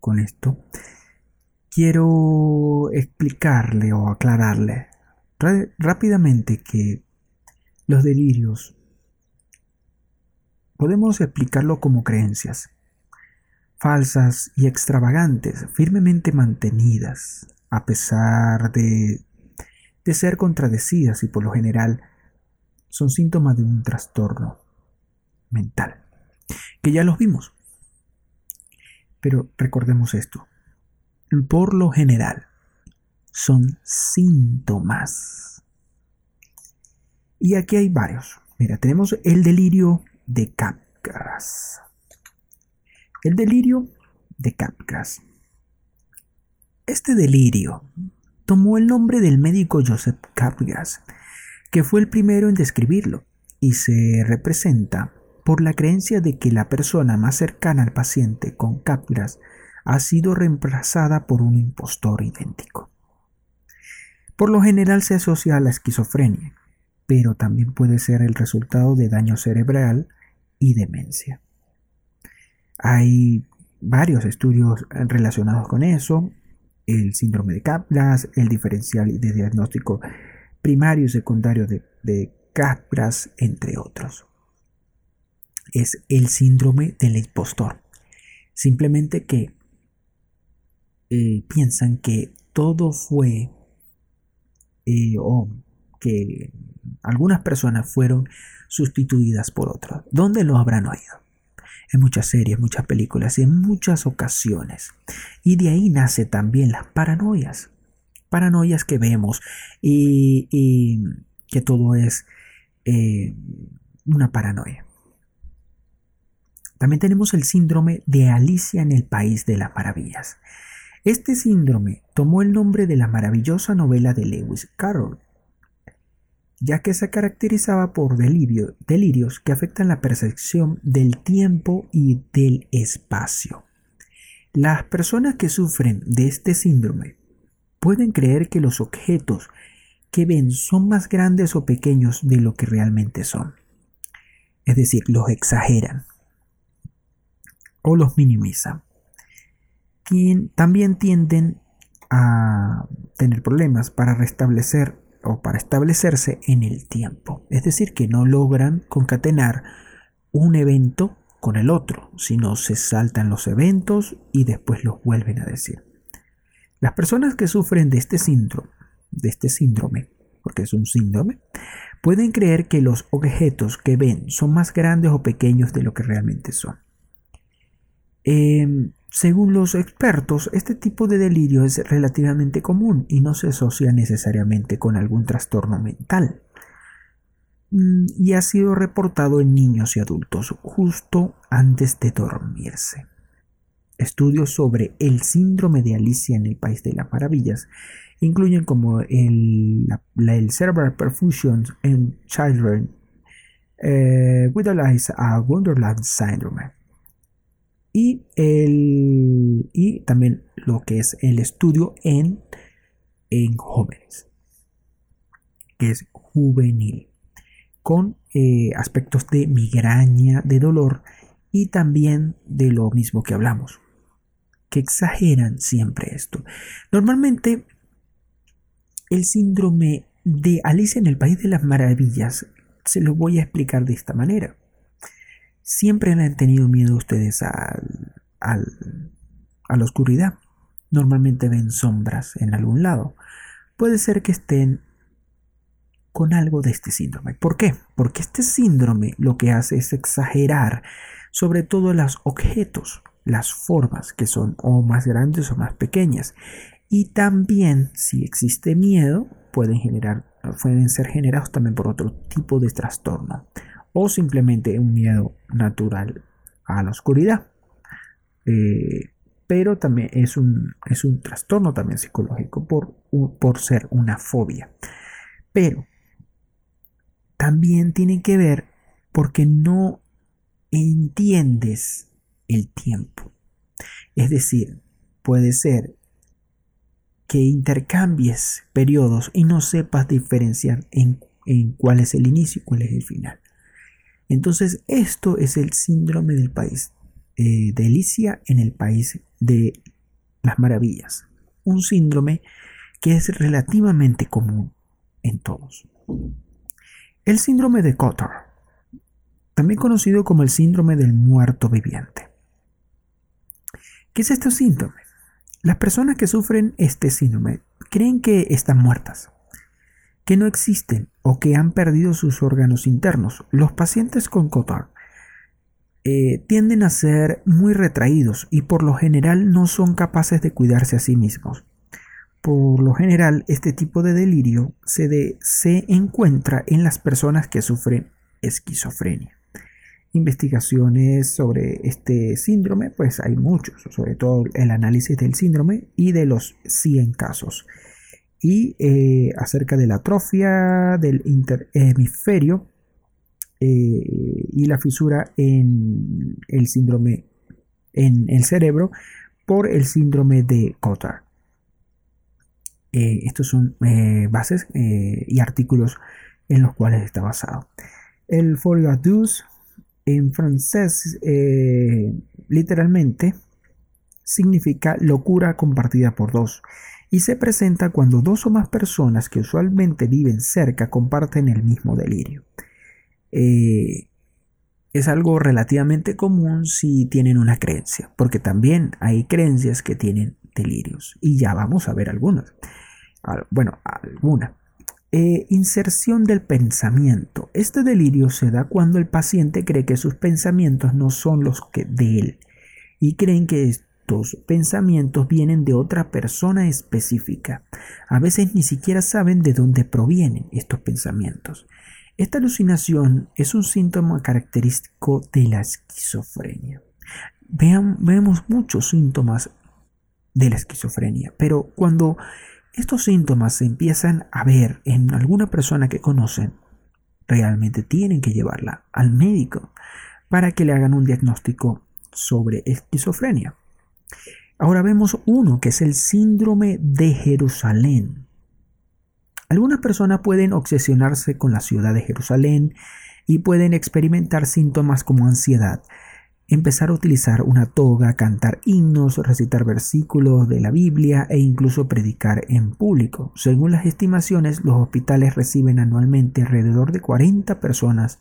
con esto, quiero explicarle o aclararle rápidamente que los delirios podemos explicarlo como creencias falsas y extravagantes, firmemente mantenidas, a pesar de, de ser contradecidas y por lo general son síntomas de un trastorno mental, que ya los vimos. Pero recordemos esto. Por lo general, son síntomas. Y aquí hay varios. Mira, tenemos el delirio de Capgras. El delirio de Capgras. Este delirio tomó el nombre del médico Joseph Capgras, que fue el primero en describirlo, y se representa por la creencia de que la persona más cercana al paciente con Capgras ha sido reemplazada por un impostor idéntico. Por lo general se asocia a la esquizofrenia, pero también puede ser el resultado de daño cerebral y demencia. Hay varios estudios relacionados con eso, el síndrome de Capgras, el diferencial de diagnóstico primario y secundario de, de entre otros es el síndrome del impostor. Simplemente que eh, piensan que todo fue eh, o que algunas personas fueron sustituidas por otras. ¿Dónde lo habrán oído? En muchas series, muchas películas y en muchas ocasiones. Y de ahí nace también las paranoias. Paranoias que vemos y, que todo es eh, una paranoia. También tenemos el síndrome de Alicia en el País de las Maravillas. Este síndrome tomó el nombre de la maravillosa novela de Lewis Carroll, ya que se caracterizaba por delirios que afectan la percepción del tiempo y del espacio. Las personas que sufren de este síndrome pueden creer que los objetos que ven son más grandes o pequeños de lo que realmente son. Es decir, los exageran o los minimizan. También tienden a tener problemas para restablecer o para establecerse en el tiempo. Es decir, que no logran concatenar un evento con el otro, sino se saltan los eventos y después los vuelven a decir. Las personas que sufren de este síndrome, de este síndrome, porque es un síndrome, pueden creer que los objetos que ven son más grandes o pequeños de lo que realmente son. Em, según los expertos, este tipo de delirio es relativamente común y no se asocia necesariamente con algún trastorno mental. Mm, y ha sido reportado en niños y adultos justo antes de dormirse. Estudios sobre el síndrome de Alicia en el País de las Maravillas incluyen como el, Cerebral Perfusion en Children eh, with a Wonderland Syndrome y, el, y también lo que es el estudio en, en jóvenes, que es juvenil, con eh, aspectos de migraña, de dolor y también de lo mismo que hablamos, que exageran siempre esto. Normalmente el síndrome de Alicia en el País de las Maravillas se lo voy a explicar de esta manera. Siempre han tenido miedo ustedes a la oscuridad. Normalmente ven sombras en algún lado. Puede ser que estén con algo de este síndrome. ¿Por qué? Porque este síndrome lo que hace es exagerar sobre todo los objetos, las formas que son o más grandes o más pequeñas. Y también si existe miedo, pueden, generar, pueden ser generados también por otro tipo de trastorno o simplemente un miedo natural a la oscuridad. Eh, pero también es un, es un trastorno también psicológico por, por ser una fobia. Pero también tiene que ver porque no entiendes el tiempo. Es decir, puede ser que intercambies periodos y no sepas diferenciar en, cuál es el inicio y cuál es el final. Entonces, esto es el síndrome del país eh, de en el país de las maravillas. Un síndrome que es relativamente común en todos. El síndrome de Cotard, también conocido como el síndrome del muerto viviente. ¿Qué es este síndrome? Las personas que sufren este síndrome creen que están muertas, que no existen o que han perdido sus órganos internos. Los pacientes con Cotard eh, tienden a ser muy retraídos y por lo general no son capaces de cuidarse a sí mismos. Por lo general, este tipo de delirio se, se encuentra en las personas que sufren esquizofrenia investigaciones sobre este síndrome, pues hay muchos, sobre todo el análisis del síndrome y de los 100 casos. Y eh, acerca de la atrofia del interhemisferio eh, y la fisura en el síndrome en el cerebro por el síndrome de Cotard. Eh, estos son bases y artículos en los cuales está basado. El folio adus en francés literalmente significa locura compartida por dos y se presenta cuando dos o más personas que usualmente viven cerca comparten el mismo delirio. Eh, es algo relativamente común si tienen una creencia, porque también hay creencias que tienen delirios y ya vamos a ver algunas. Bueno, alguna. Eh, inserción del pensamiento. Este delirio se da cuando el paciente cree que sus pensamientos no son los que de él y creen que estos pensamientos vienen de otra persona específica. A veces ni siquiera saben de dónde provienen estos pensamientos. Esta alucinación es un síntoma característico de la esquizofrenia. Vean, vemos muchos síntomas de la esquizofrenia, pero cuando estos síntomas se empiezan a ver en alguna persona que conocen, realmente tienen que llevarla al médico para que le hagan un diagnóstico sobre esquizofrenia. Ahora vemos uno que es el síndrome de Jerusalén. Algunas personas pueden obsesionarse con la ciudad de Jerusalén y pueden experimentar síntomas como ansiedad, empezar a utilizar una toga, cantar himnos, recitar versículos de la Biblia e incluso predicar en público. Según las estimaciones, los hospitales reciben anualmente alrededor de 40 personas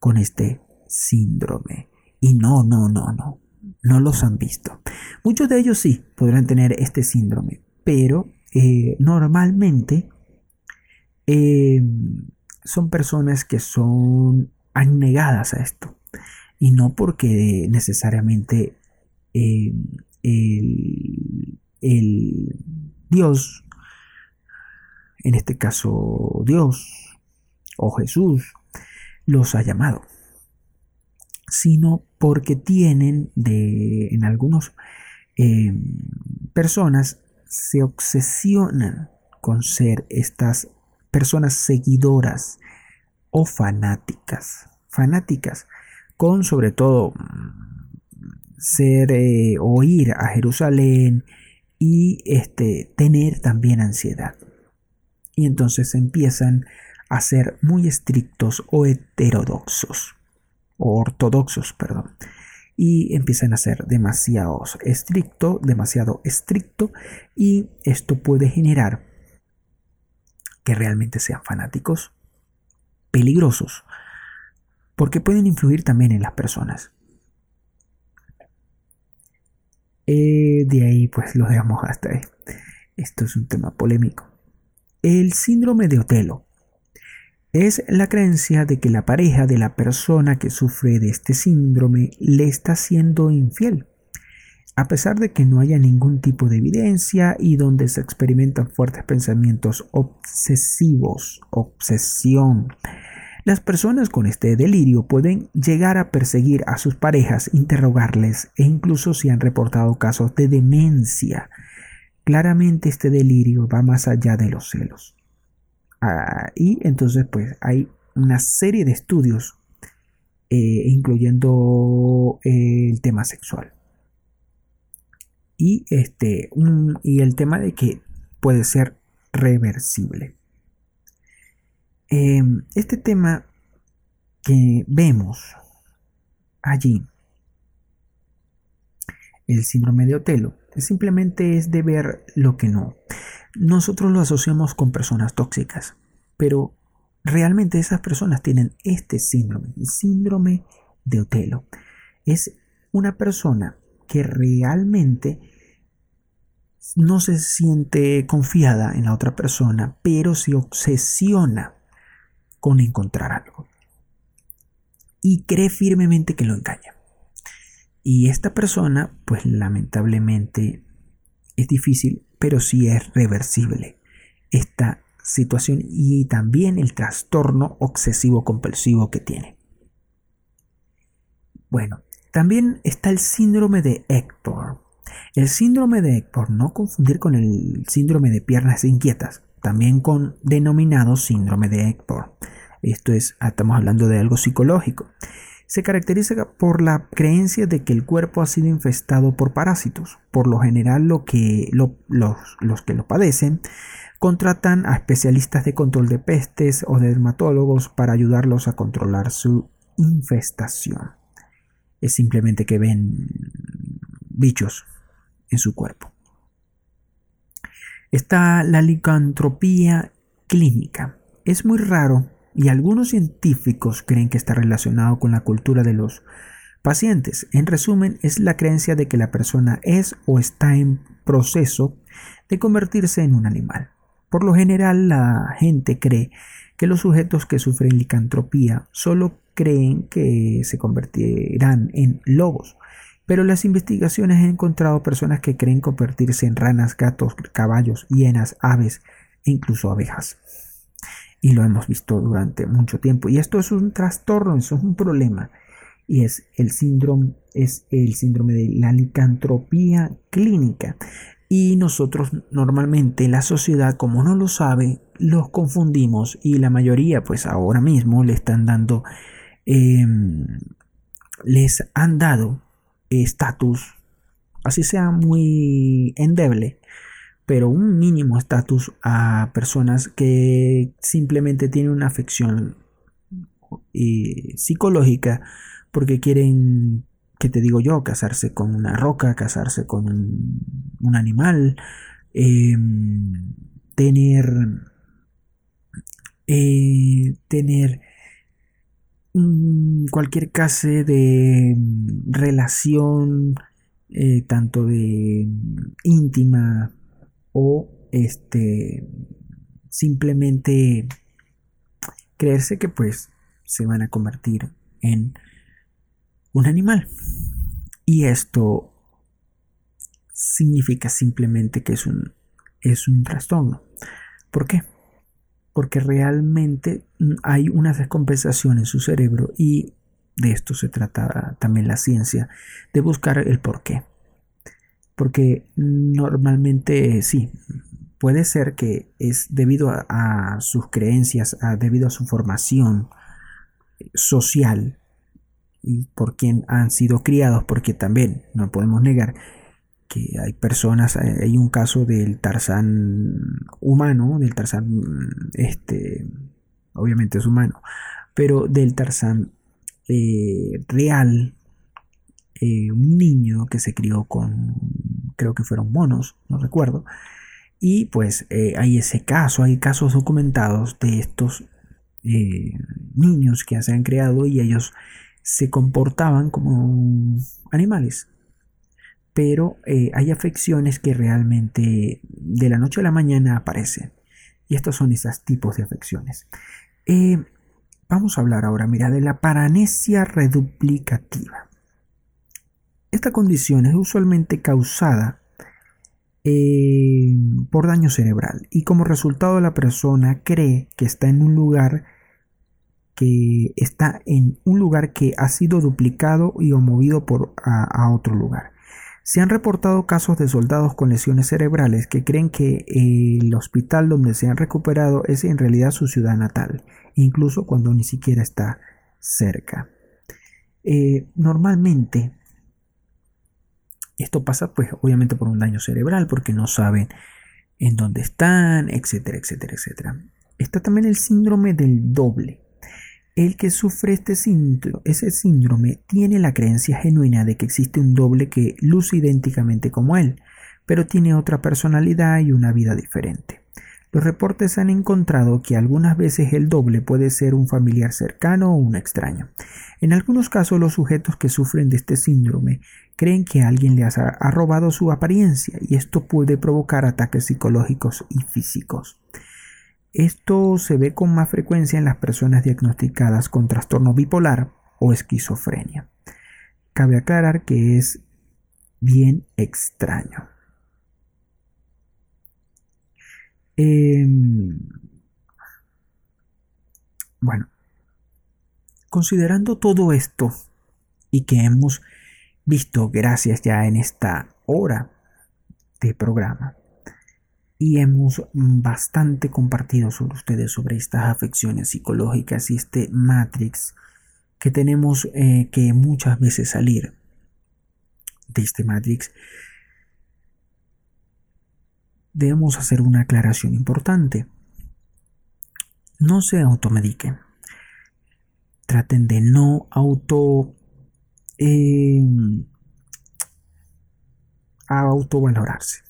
con este síndrome. Y no, no, no, no, no los han visto. Muchos de ellos sí podrán tener este síndrome, pero eh, normalmente eh, son personas que son anegadas a esto y no porque necesariamente eh, el, Dios, en este caso Dios o Jesús, los ha llamado, sino porque tienen de, en algunas eh, personas se obsesionan con ser estas personas seguidoras o fanáticas, fanáticas con sobre todo ser eh, o ir a Jerusalén y este, tener también ansiedad. Y entonces empiezan a ser muy estrictos o heterodoxos, o ortodoxos, perdón. Y empiezan a ser demasiado estricto, demasiado estricto, y esto puede generar que realmente sean fanáticos peligrosos porque pueden influir también en las personas. Eh, de ahí pues lo dejamos hasta ahí. Esto es un tema polémico. El síndrome de Otelo es la creencia de que la pareja de la persona que sufre de este síndrome le está siendo infiel, a pesar de que no haya ningún tipo de evidencia y donde se experimentan fuertes pensamientos obsesivos, obsesión, Las personas con este delirio pueden llegar a perseguir a sus parejas, interrogarles e incluso si han reportado casos de demencia. Claramente este delirio va más allá de los celos. Ah, y entonces pues hay una serie de estudios eh, incluyendo eh, el tema sexual. Y, este, y el tema de que puede ser reversible. Em, este tema que vemos allí, el síndrome de Otelo, simplemente es de ver lo que no. Nosotros lo asociamos con personas tóxicas, pero realmente esas personas tienen este síndrome, el síndrome de Otelo. Es una persona que realmente no se siente confiada en la otra persona, pero se obsesiona con encontrar algo. Y cree firmemente que lo engaña. Y esta persona, pues lamentablemente es difícil, pero sí es reversible esta situación y también el trastorno obsesivo compulsivo que tiene. Bueno, también está el síndrome de Hector. El síndrome de Hector, no confundir con el síndrome de piernas inquietas, también con denominado síndrome de Hector. Esto es, estamos hablando de algo psicológico. Se caracteriza por la creencia de que el cuerpo ha sido infestado por parásitos. Por lo general, lo que, los, los que lo padecen contratan a especialistas de control de pestes o de dermatólogos para ayudarlos a controlar su infestación. Es simplemente que ven bichos en su cuerpo. Está la licantropía clínica. Es muy raro y algunos científicos creen que está relacionado con la cultura de los pacientes. En resumen, es la creencia de que la persona es o está en proceso de convertirse en un animal. Por lo general, la gente cree que los sujetos que sufren licantropía solo creen que se convertirán en lobos, pero las investigaciones han encontrado personas que creen convertirse en ranas, gatos, caballos, hienas, aves e incluso abejas. Y lo hemos visto durante mucho tiempo. Y esto es un trastorno, eso es un problema. Y es el síndrome, es el síndrome de la licantropía clínica. Y nosotros normalmente la sociedad, como no lo sabe, los confundimos y la mayoría, pues ahora mismo le están dando, em, les han dado estatus, así sea muy endeble, pero un mínimo estatus a personas que simplemente tienen una afección eh, psicológica porque quieren, que te digo yo, casarse con una roca, casarse con un, animal, em, tener, eh, tener cualquier clase de relación eh, tanto de íntima o este simplemente creerse que pues se van a convertir en un animal y esto significa simplemente que es un es un trastorno ¿por qué? porque realmente mm, hay una descompensación en su cerebro y de esto se trata también la ciencia, de buscar el por qué. Porque normalmente sí, puede ser que es debido a, sus creencias, debido a su formación social y por quien han sido criados, porque también no podemos negar que hay personas, hay un caso del Tarzán humano, del Tarzán, este, obviamente es humano, pero del Tarzán eh, real, eh, un niño que se crió con, creo que fueron monos, no recuerdo, y pues eh, hay ese caso, hay casos documentados de estos niños que se han creado y ellos se comportaban como animales, pero eh, hay afecciones que realmente de la noche a la mañana aparecen. Y estos son esos tipos de afecciones. Eh, vamos a hablar ahora, mira, de la paranesia reduplicativa. Esta condición es usualmente causada eh, por daño cerebral y como resultado la persona cree que está en un lugar que está en un lugar que ha sido duplicado y o movido por, a, otro lugar. Se han reportado casos de soldados con lesiones cerebrales que creen que el hospital donde se han recuperado es en realidad su ciudad natal, incluso cuando ni siquiera está cerca. Eh, normalmente esto pasa pues obviamente por un daño cerebral porque no saben en dónde están, etcétera, etcétera, etcétera. Está también el síndrome del doble. El que sufre este ese síndrome tiene la creencia genuina de que existe un doble que luce idénticamente como él, pero tiene otra personalidad y una vida diferente. Los reportes han encontrado que algunas veces el doble puede ser un familiar cercano o un extraño. En algunos casos los sujetos que sufren de este síndrome creen que alguien les ha, robado su apariencia y esto puede provocar ataques psicológicos y físicos. Esto se ve con más frecuencia en las personas diagnosticadas con trastorno bipolar o esquizofrenia. Cabe aclarar que es bien extraño. Em, bueno, considerando todo esto y que hemos visto gracias ya en esta hora de programa y hemos bastante compartido sobre ustedes sobre estas afecciones psicológicas y este matrix que tenemos eh, que muchas veces salir de este matrix debemos hacer una aclaración importante. No se automediquen. Traten de no auto eh, autovalorarse.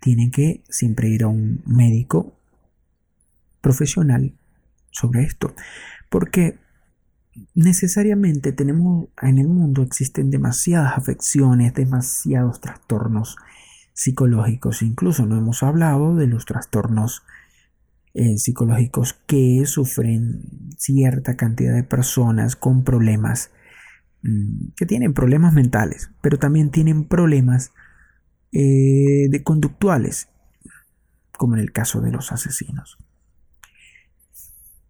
Tienen que siempre ir a un médico profesional sobre esto. Porque necesariamente tenemos en el mundo existen demasiadas afecciones, demasiados trastornos psicológicos. Incluso no hemos hablado de los trastornos eh, psicológicos que sufren cierta cantidad de personas con problemas, mm, que tienen problemas mentales, pero también tienen problemas eh, de conductuales, como en el caso de los asesinos.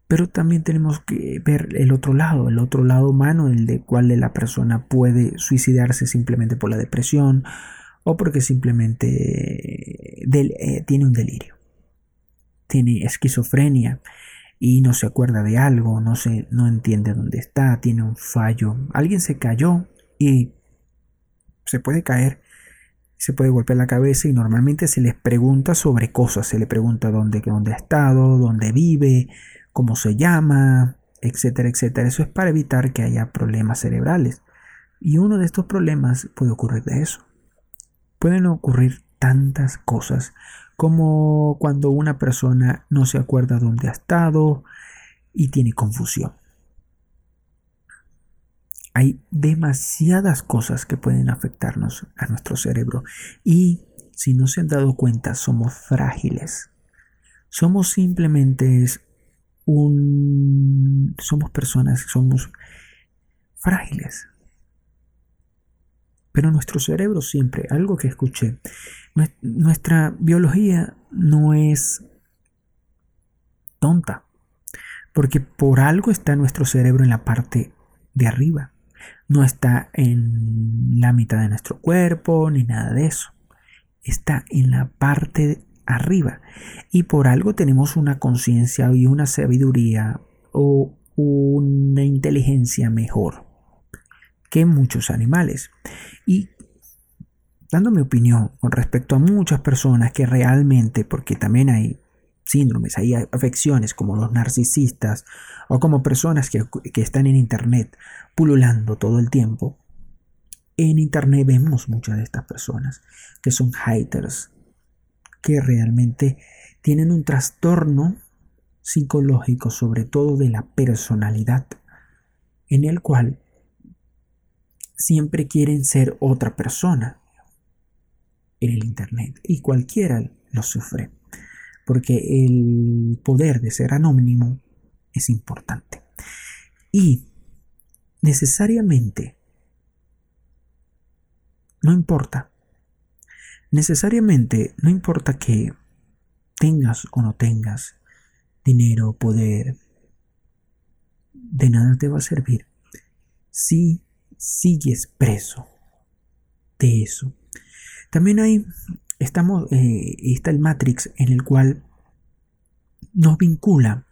Pero también tenemos que ver el otro lado, el otro lado humano, el de cual la persona puede suicidarse simplemente por la depresión, o porque simplemente eh, tiene un delirio, tiene esquizofrenia y no se acuerda de algo, no, se, no entiende dónde está, tiene un fallo, alguien se cayó y se puede caer, se puede golpear la cabeza y normalmente se les pregunta sobre cosas, se le pregunta dónde, dónde ha estado, dónde vive, cómo se llama, etcétera, etcétera. Eso es para evitar que haya problemas cerebrales. Y uno de estos problemas puede ocurrir de eso pueden ocurrir tantas cosas como cuando una persona no se acuerda dónde ha estado y tiene confusión. Hay demasiadas cosas que pueden afectarnos a nuestro cerebro y si no se han dado cuenta somos frágiles. Somos simplemente un somos personas, somos frágiles. Pero nuestro cerebro siempre, algo que escuché, nuestra biología no es tonta, porque por algo está nuestro cerebro en la parte de arriba, no está en la mitad de nuestro cuerpo ni nada de eso, está en la parte de arriba. Y por algo tenemos una conciencia y una sabiduría o una inteligencia mejor que muchos animales. Y dando mi opinión con respecto a muchas personas que realmente, porque también hay síndromes, hay afecciones como los narcisistas o como personas que, que están en Internet pululando todo el tiempo, en Internet vemos muchas de estas personas que son haters, que realmente tienen un trastorno psicológico, sobre todo de la personalidad, en el cual siempre quieren ser otra persona en el Internet y cualquiera lo sufre, porque el poder de ser anónimo es importante. Y necesariamente, no importa, necesariamente no importa que tengas o no tengas dinero, poder, de nada te va a servir si sigues preso de eso. También hay, estamos, eh, está el Matrix en el cual nos vincula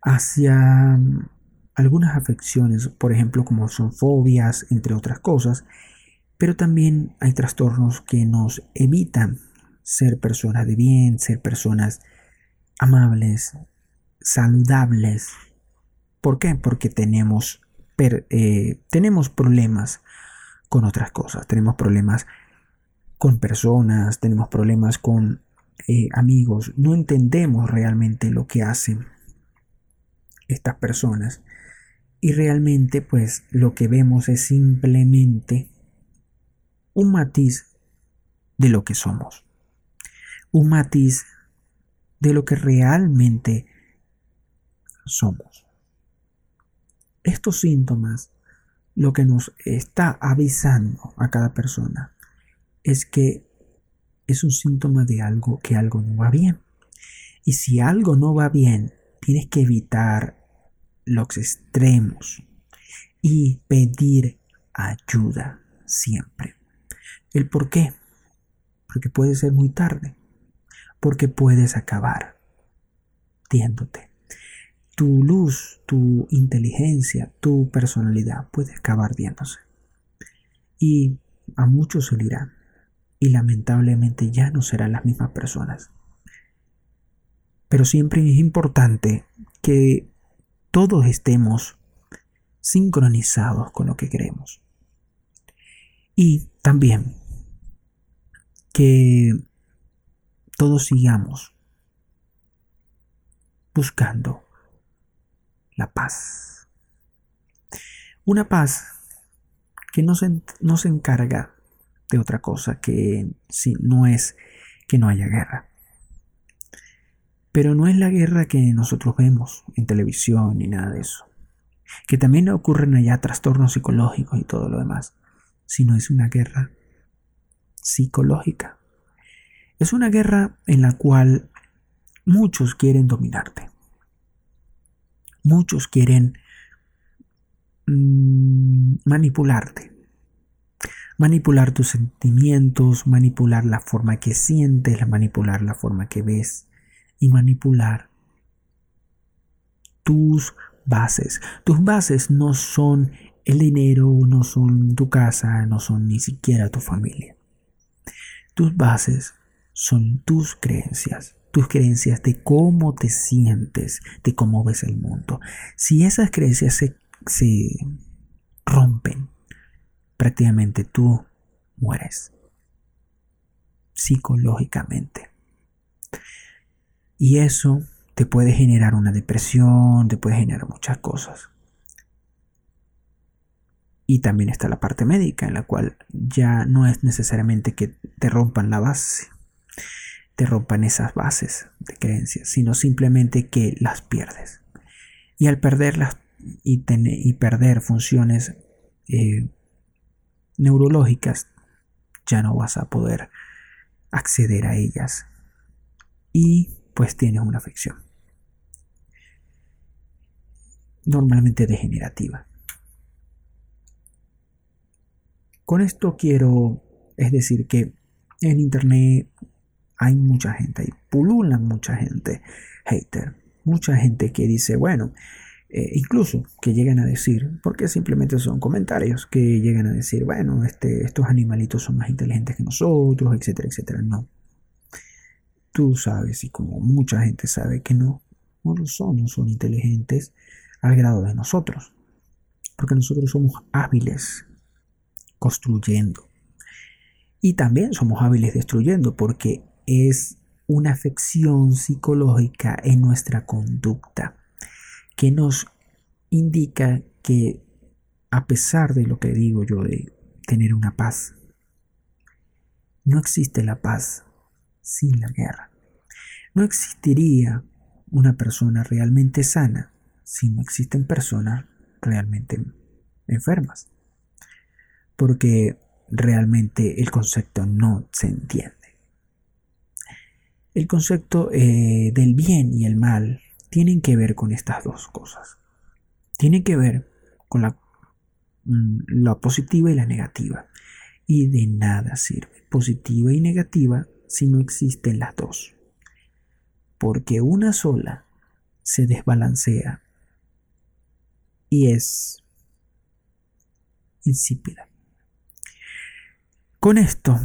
hacia mm, algunas afecciones, por ejemplo, como son fobias, entre otras cosas, pero también hay trastornos que nos evitan ser personas de bien, ser personas amables, saludables. ¿Por qué? Porque tenemos, eh, tenemos problemas con otras cosas, tenemos problemas con personas, tenemos problemas con eh, amigos, no entendemos realmente lo que hacen estas personas. Y realmente pues lo que vemos es simplemente un matiz de lo que somos, un matiz de lo que realmente somos. Estos síntomas lo que nos está avisando a cada persona es que es un síntoma de algo que algo no va bien. Y si algo no va bien, tienes que evitar los extremos y pedir ayuda siempre. ¿El por qué? Porque puede ser muy tarde. Porque puedes acabar diéndote. Tu luz, tu inteligencia, tu personalidad puede acabar viéndose. Y a muchos se dirán y lamentablemente ya no serán las mismas personas. Pero siempre es importante que todos estemos sincronizados con lo que queremos. Y también que todos sigamos buscando la paz. Una paz que no se, encarga de otra cosa que si no es que no haya guerra. Pero no es la guerra que nosotros vemos en televisión ni nada de eso. Que también ocurren allá trastornos psicológicos y todo lo demás. Sino es una guerra psicológica. Es una guerra en la cual muchos quieren dominarte. Muchos quieren mm, manipularte manipular tus sentimientos, manipular la forma que sientes, manipular la forma que ves y manipular tus bases. Tus bases no son el dinero, no son tu casa, no son ni siquiera tu familia. Tus bases son tus creencias, tus creencias de cómo te sientes, de cómo ves el mundo. Si esas creencias se, se rompen, prácticamente tú mueres psicológicamente. Y eso te puede generar una depresión, te puede generar muchas cosas. Y también está la parte médica, en la cual ya no es necesariamente que te rompan la base, te rompan esas bases de creencias, sino simplemente que las pierdes. Y al perderlas y, perder funciones eh, neurológicas, ya no vas a poder acceder a ellas y pues tienes una afección normalmente degenerativa. Con esto quiero, es decir, que en internet hay mucha gente, hay pululan mucha gente hater, mucha gente que dice, bueno, eh, incluso que llegan a decir, porque simplemente son comentarios, que llegan a decir, bueno, este, estos animalitos son más inteligentes que nosotros, etcétera, etcétera. No. Tú sabes, y como mucha gente sabe que no, no lo son, no son inteligentes al grado de nosotros, porque nosotros somos hábiles construyendo. Y también somos hábiles destruyendo, porque es una afección psicológica en nuestra conducta que nos indica que a pesar de lo que digo yo de tener una paz, no existe la paz sin la guerra. No existiría una persona realmente sana si no existen personas realmente enfermas. Porque realmente el concepto no se entiende. El concepto eh, del bien y el mal tienen que ver con estas dos cosas. tiene que ver con la, mm, la positiva y la negativa. Y de nada sirve positiva y negativa si no existen las dos. Porque una sola se desbalancea y es insípida. Con esto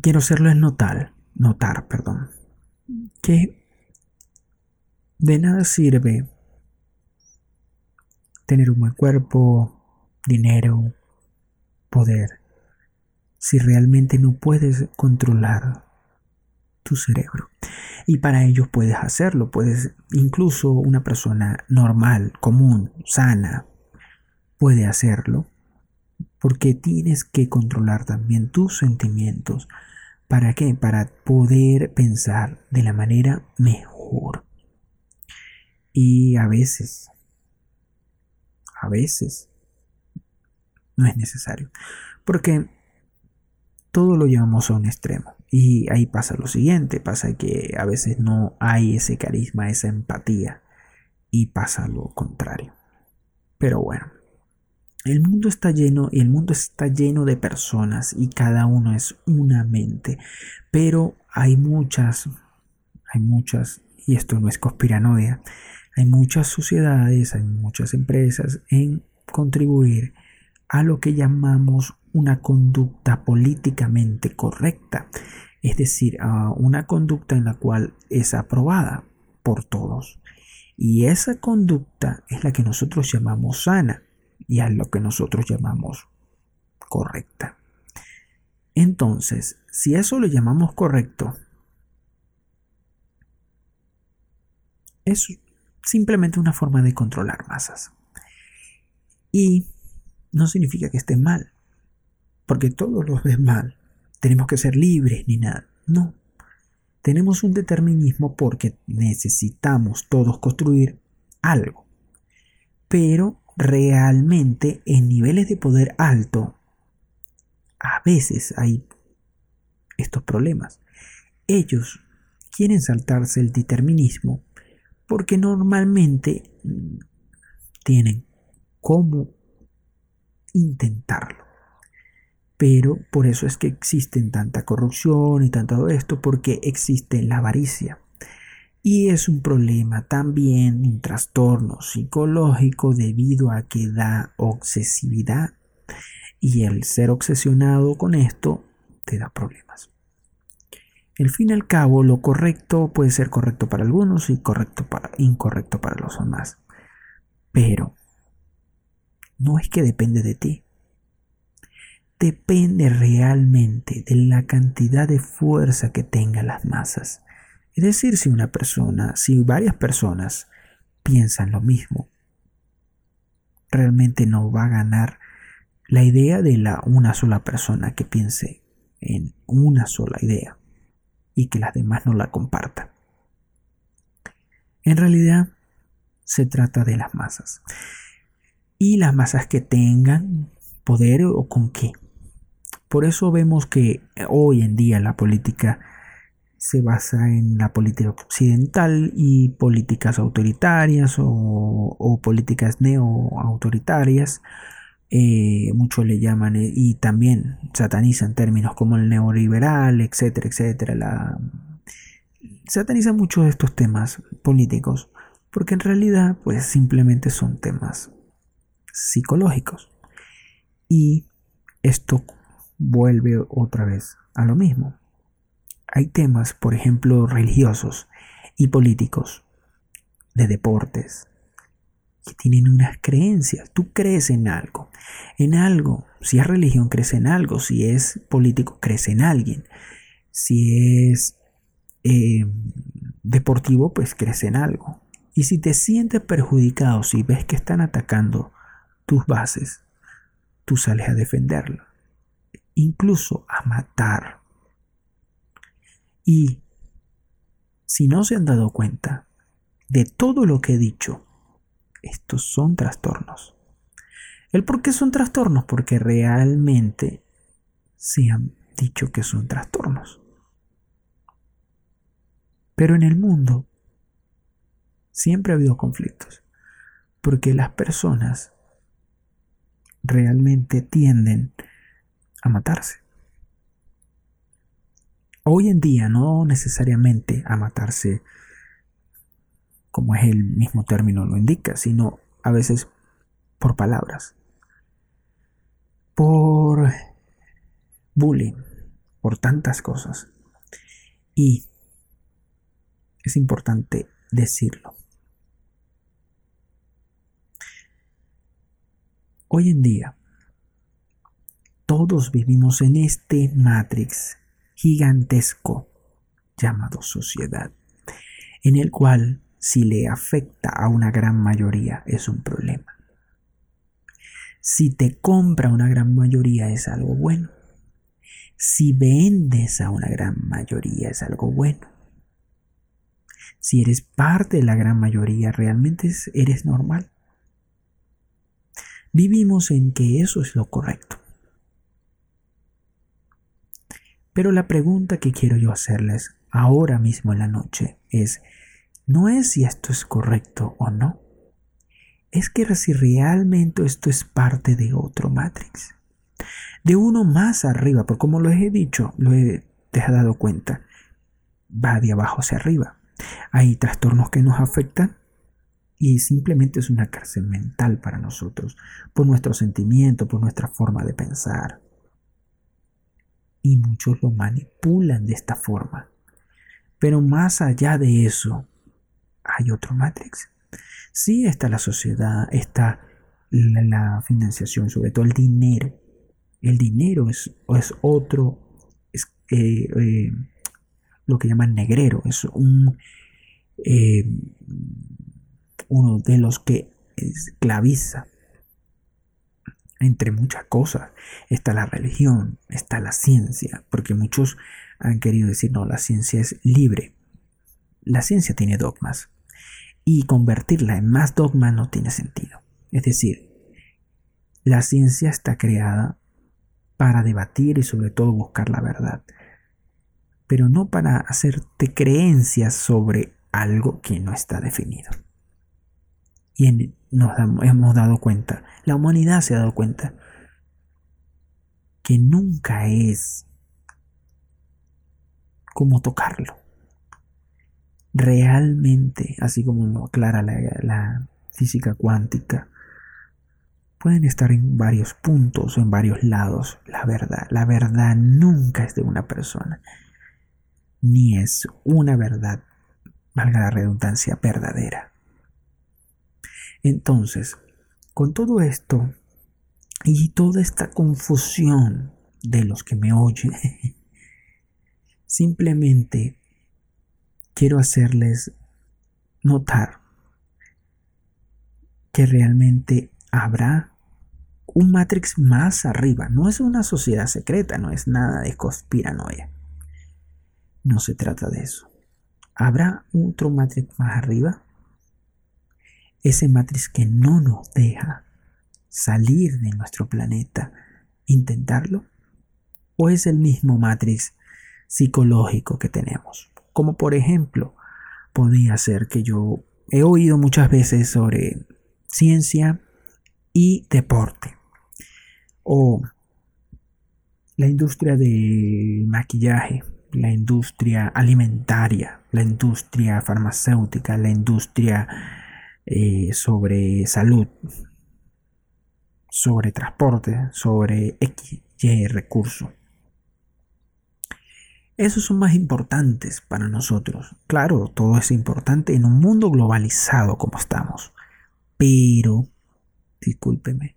quiero hacerlo notar, notar, perdón, que de nada sirve tener un buen cuerpo, dinero, poder, si realmente no puedes controlar tu cerebro. Y para ello puedes hacerlo, puedes, incluso una persona normal, común, sana, puede hacerlo, porque tienes que controlar también tus sentimientos. ¿Para qué? Para poder pensar de la manera mejor. Y a veces, a veces, no es necesario. Porque todo lo llevamos a un extremo. Y ahí pasa lo siguiente, pasa que a veces no hay ese carisma, esa empatía. Y pasa lo contrario. Pero bueno, el mundo está lleno y el mundo está lleno de personas y cada uno es una mente. Pero hay muchas, hay muchas, y esto no es conspiranoia, hay muchas sociedades, hay muchas empresas en contribuir a lo que llamamos una conducta políticamente correcta, es decir, a una conducta en la cual es aprobada por todos. Y esa conducta es la que nosotros llamamos sana y a lo que nosotros llamamos correcta. Entonces, si eso lo llamamos correcto, es simplemente una forma de controlar masas. Y no significa que esté mal, porque todos los ven mal. Tenemos que ser libres ni nada. No. Tenemos un determinismo porque necesitamos todos construir algo. Pero realmente en niveles de poder alto, a veces hay estos problemas. Ellos quieren saltarse el determinismo porque normalmente tienen cómo intentarlo. Pero por eso es que existen tanta corrupción y tanto esto, porque existe la avaricia. Y es un problema también, un trastorno psicológico debido a que da obsesividad. Y el ser obsesionado con esto te da problemas. El fin y al cabo, lo correcto puede ser correcto para algunos y correcto para, incorrecto para los demás. Pero no es que depende de ti. Depende realmente de la cantidad de fuerza que tengan las masas. Es decir, si una persona, si varias personas piensan lo mismo, realmente no va a ganar la idea de la una sola persona que piense en una sola idea y que las demás no la compartan. En realidad se trata de las masas. Y las masas que tengan poder o con qué. Por eso vemos que hoy en día la política se basa en la política occidental y políticas autoritarias o, políticas neo-autoritarias. Eh, muchos le llaman eh, y también satanizan términos como el neoliberal, etcétera, etcétera. La, satanizan muchos de estos temas políticos porque en realidad pues simplemente son temas psicológicos. Y esto vuelve otra vez a lo mismo hay temas, por ejemplo, religiosos y políticos, de deportes, que tienen unas creencias. Tú crees en algo, en algo. Si es religión, crees en algo. Si es político, crees en alguien. Si es eh, deportivo, pues crees en algo. Y si te sientes perjudicado, si ves que están atacando tus bases, tú sales a defenderlo. Incluso a matar y si no se han dado cuenta de todo lo que he dicho, estos son trastornos. ¿El por qué son trastornos? Porque realmente se han dicho que son trastornos. Pero en el mundo siempre ha habido conflictos. Porque las personas realmente tienden a matarse. Hoy en día no necesariamente a matarse como es el mismo término lo indica, sino a veces por palabras, por bullying, por tantas cosas. Y es importante decirlo. Hoy en día, todos vivimos en este matrix gigantesco llamado sociedad, en el cual si le afecta a una gran mayoría es un problema. Si te compra una gran mayoría es algo bueno. Si vendes a una gran mayoría es algo bueno. Si eres parte de la gran mayoría realmente eres normal. Vivimos en que eso es lo correcto. Pero la pregunta que quiero yo hacerles ahora mismo en la noche es, no es si esto es correcto o no, es que si realmente esto es parte de otro Matrix, de uno más arriba, porque como lo he dicho, lo he, te has dado cuenta, va de abajo hacia arriba. Hay trastornos que nos afectan y simplemente es una cárcel mental para nosotros, por nuestro sentimiento, por nuestra forma de pensar. Y muchos lo manipulan de esta forma. Pero más allá de eso, hay otro Matrix. Sí está la sociedad, está la, financiación, sobre todo el dinero. El dinero es, es otro, es, eh, eh, lo que llaman negrero, es un, eh, uno de los que esclaviza. Entre muchas cosas está la religión, está la ciencia, porque muchos han querido decir, no, la ciencia es libre. La ciencia tiene dogmas y convertirla en más dogma no tiene sentido. Es decir, la ciencia está creada para debatir y sobre todo buscar la verdad, pero no para hacerte creencias sobre algo que no está definido. Y nos hemos dado cuenta, la humanidad se ha dado cuenta, que nunca es como tocarlo realmente, así como lo aclara la, física cuántica, pueden estar en varios puntos o en varios lados la verdad. La verdad nunca es de una persona, ni es una verdad, valga la redundancia, verdadera. Entonces, con todo esto y toda esta confusión de los que me oyen, simplemente quiero hacerles notar que realmente habrá un Matrix más arriba. No es una sociedad secreta, no es nada de conspiranoia. No se trata de eso. ¿Habrá otro Matrix más arriba? Ese Matrix que no nos deja salir de nuestro planeta, intentarlo. ¿O es el mismo Matrix psicológico que tenemos? como por ejemplo podría ser que yo he oído muchas veces sobre ciencia y deporte o la industria del maquillaje, la industria alimentaria, la industria farmacéutica, la industria eh, sobre salud, sobre transporte, sobre X, Y recursos. Esos son más importantes para nosotros. Claro, todo es importante en un mundo globalizado como estamos. Pero, discúlpeme,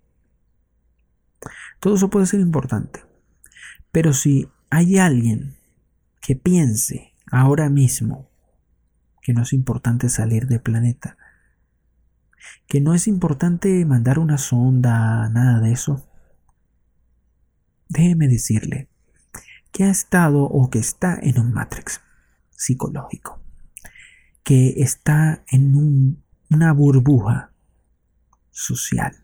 todo eso puede ser importante. Pero si hay alguien que piense ahora mismo que no es importante salir del planeta, que no es importante mandar una sonda, nada de eso, déjeme decirle que ha estado o que está en un matrix psicológico, que está en una burbuja social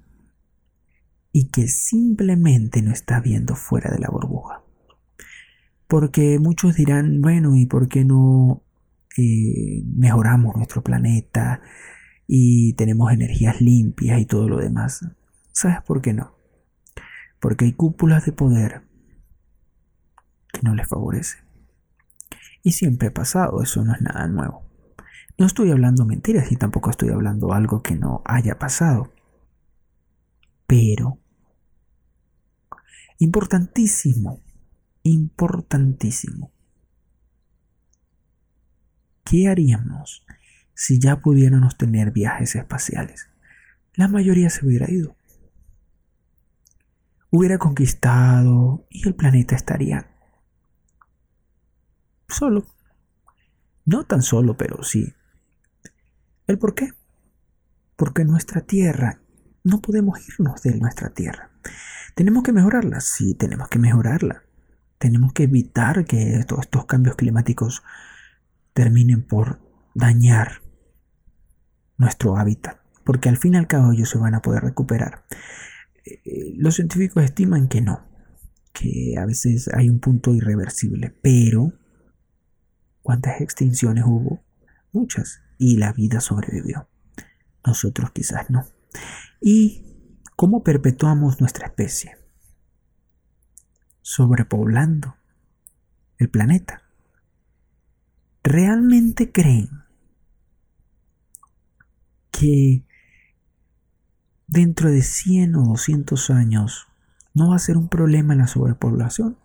y que simplemente no está viendo fuera de la burbuja. Porque muchos dirán, bueno, ¿y por qué no eh, mejoramos nuestro planeta? Y tenemos energías limpias y todo lo demás. ¿Sabes por qué no? Porque hay cúpulas de poder que no les favorecen. Y siempre ha pasado, eso no es nada nuevo. No estoy hablando mentiras y tampoco estoy hablando algo que no haya pasado. Pero, importantísimo, importantísimo. ¿Qué haríamos si ya pudiéramos tener viajes espaciales? La mayoría se hubiera ido. Hubiera conquistado y el planeta estaría solo. No tan solo, pero sí. ¿El por qué? Porque nuestra Tierra, no podemos irnos de nuestra Tierra. ¿Tenemos que mejorarla? Sí, tenemos que mejorarla. Tenemos que evitar que estos cambios climáticos terminen por dañar nuestro hábitat, porque al fin y al cabo ellos se van a poder recuperar. Eh, los científicos estiman que no, que a veces hay un punto irreversible, pero ¿cuántas extinciones hubo? Muchas, y la vida sobrevivió. Nosotros quizás no. ¿Y cómo perpetuamos nuestra especie? Sobrepoblando el planeta. ¿Realmente creen que dentro de 100 o 200 años no va a ser un problema la sobrepoblación?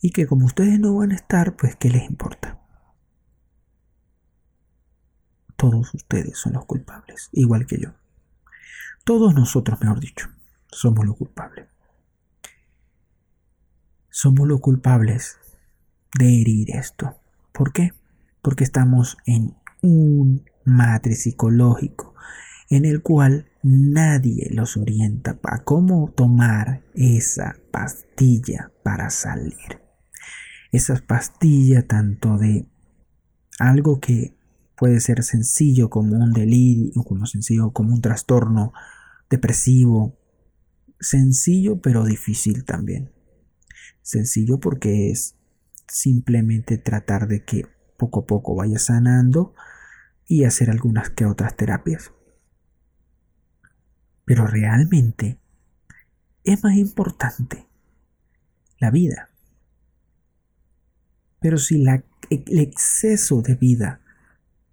Y que como ustedes no van a estar, pues ¿qué les importa? Todos ustedes son los culpables, igual que yo. Todos nosotros, mejor dicho, somos los culpables. Somos los culpables de herir esto. ¿Por qué? Porque estamos en un matriz psicológico en el cual nadie los orienta a cómo tomar esa pastilla para salir. Esa pastilla tanto de algo que puede ser sencillo como un delirio, como sencillo como un trastorno depresivo, sencillo pero difícil también. Sencillo porque es simplemente tratar de que poco a poco vaya sanando y hacer algunas que otras terapias. Pero realmente es más importante la vida. Pero si el exceso de vida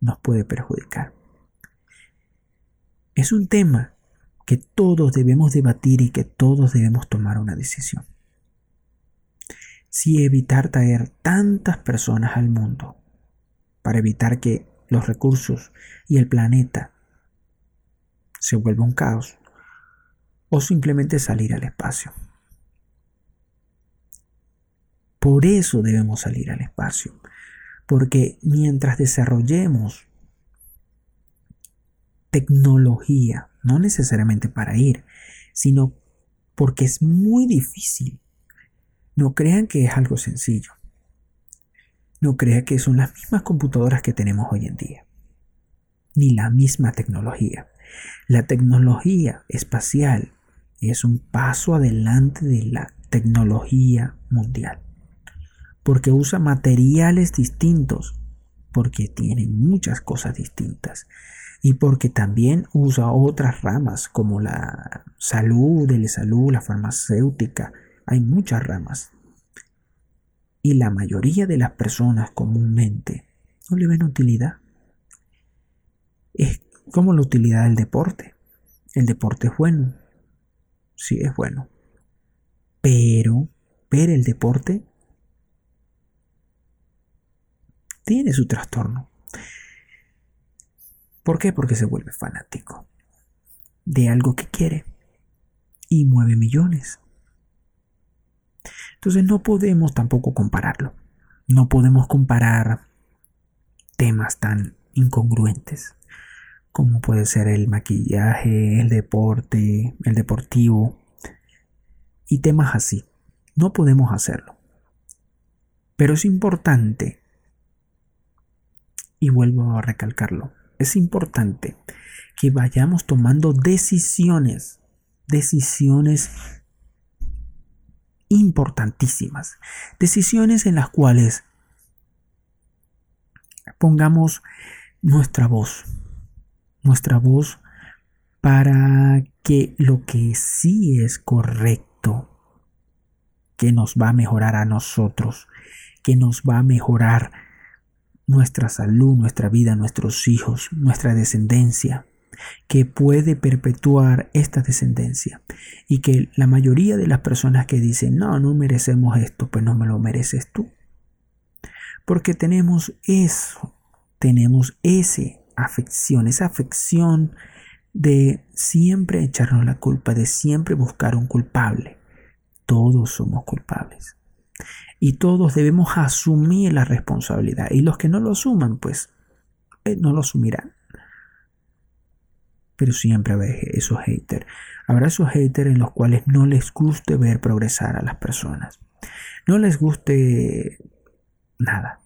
nos puede perjudicar. Es un tema que todos debemos debatir y que todos debemos tomar una decisión. Si evitar traer tantas personas al mundo para evitar que los recursos y el planeta se vuelva un caos o simplemente salir al espacio. Por eso debemos salir al espacio, porque mientras desarrollemos tecnología, no necesariamente para ir, sino porque es muy difícil. No crean que es algo sencillo. No crean que son las mismas computadoras que tenemos hoy en día, ni la misma tecnología. La tecnología espacial es un paso adelante de la tecnología mundial porque usa materiales distintos, porque tiene muchas cosas distintas y porque también usa otras ramas como la salud, el salud, la farmacéutica. Hay muchas ramas. Y la mayoría de las personas comúnmente no le ven utilidad. Es como la utilidad del deporte. El deporte es bueno. Sí, es bueno. Pero ver el deporte tiene su trastorno. ¿Por qué? Porque se vuelve fanático de algo que quiere y mueve millones. Entonces no podemos tampoco compararlo. No podemos comparar temas tan incongruentes como puede ser el maquillaje, el deporte, el deportivo y temas así. No podemos hacerlo. Pero es importante y vuelvo a recalcarlo, es importante que vayamos tomando decisiones, decisiones importantísimas, decisiones en las cuales pongamos nuestra voz, nuestra voz para que lo que sí es correcto, que nos va a mejorar a nosotros, que nos va a mejorar nuestra salud, nuestra vida, nuestros hijos, nuestra descendencia, que puede perpetuar esta descendencia y que la mayoría de las personas que dicen no, no merecemos esto, pues no me lo mereces tú. Porque tenemos eso, tenemos esa afección, esa afección de siempre echarnos la culpa, de siempre buscar un culpable. Todos somos culpables. Y todos debemos asumir la responsabilidad. Y los que no lo asuman, pues eh, no lo asumirán pero siempre habrá esos haters. Habrá esos haters en los cuales no les guste ver progresar a las personas. No les guste nada.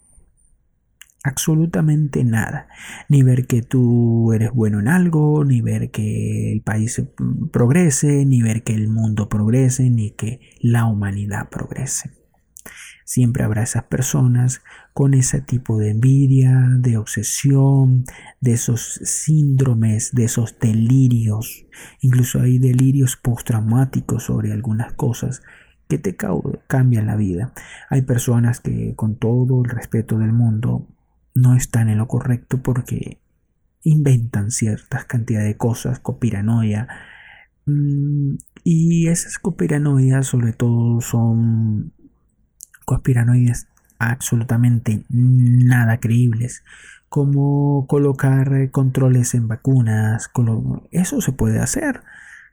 Absolutamente nada. Ni ver que tú eres bueno en algo, ni ver que el país progrese, ni ver que el mundo progrese, ni que la humanidad progrese. Siempre habrá esas personas con ese tipo de envidia, de obsesión, de esos síndromes, de esos delirios. Incluso hay delirios postraumáticos sobre algunas cosas que te cambian la vida. Hay personas que con todo el respeto del mundo no están en lo correcto porque inventan ciertas cantidades de cosas, copiranoia. Mm, y esas copiranoias sobre todo son conspiranoides absolutamente nada creíbles, como colocar controles en vacunas, eso se puede hacer,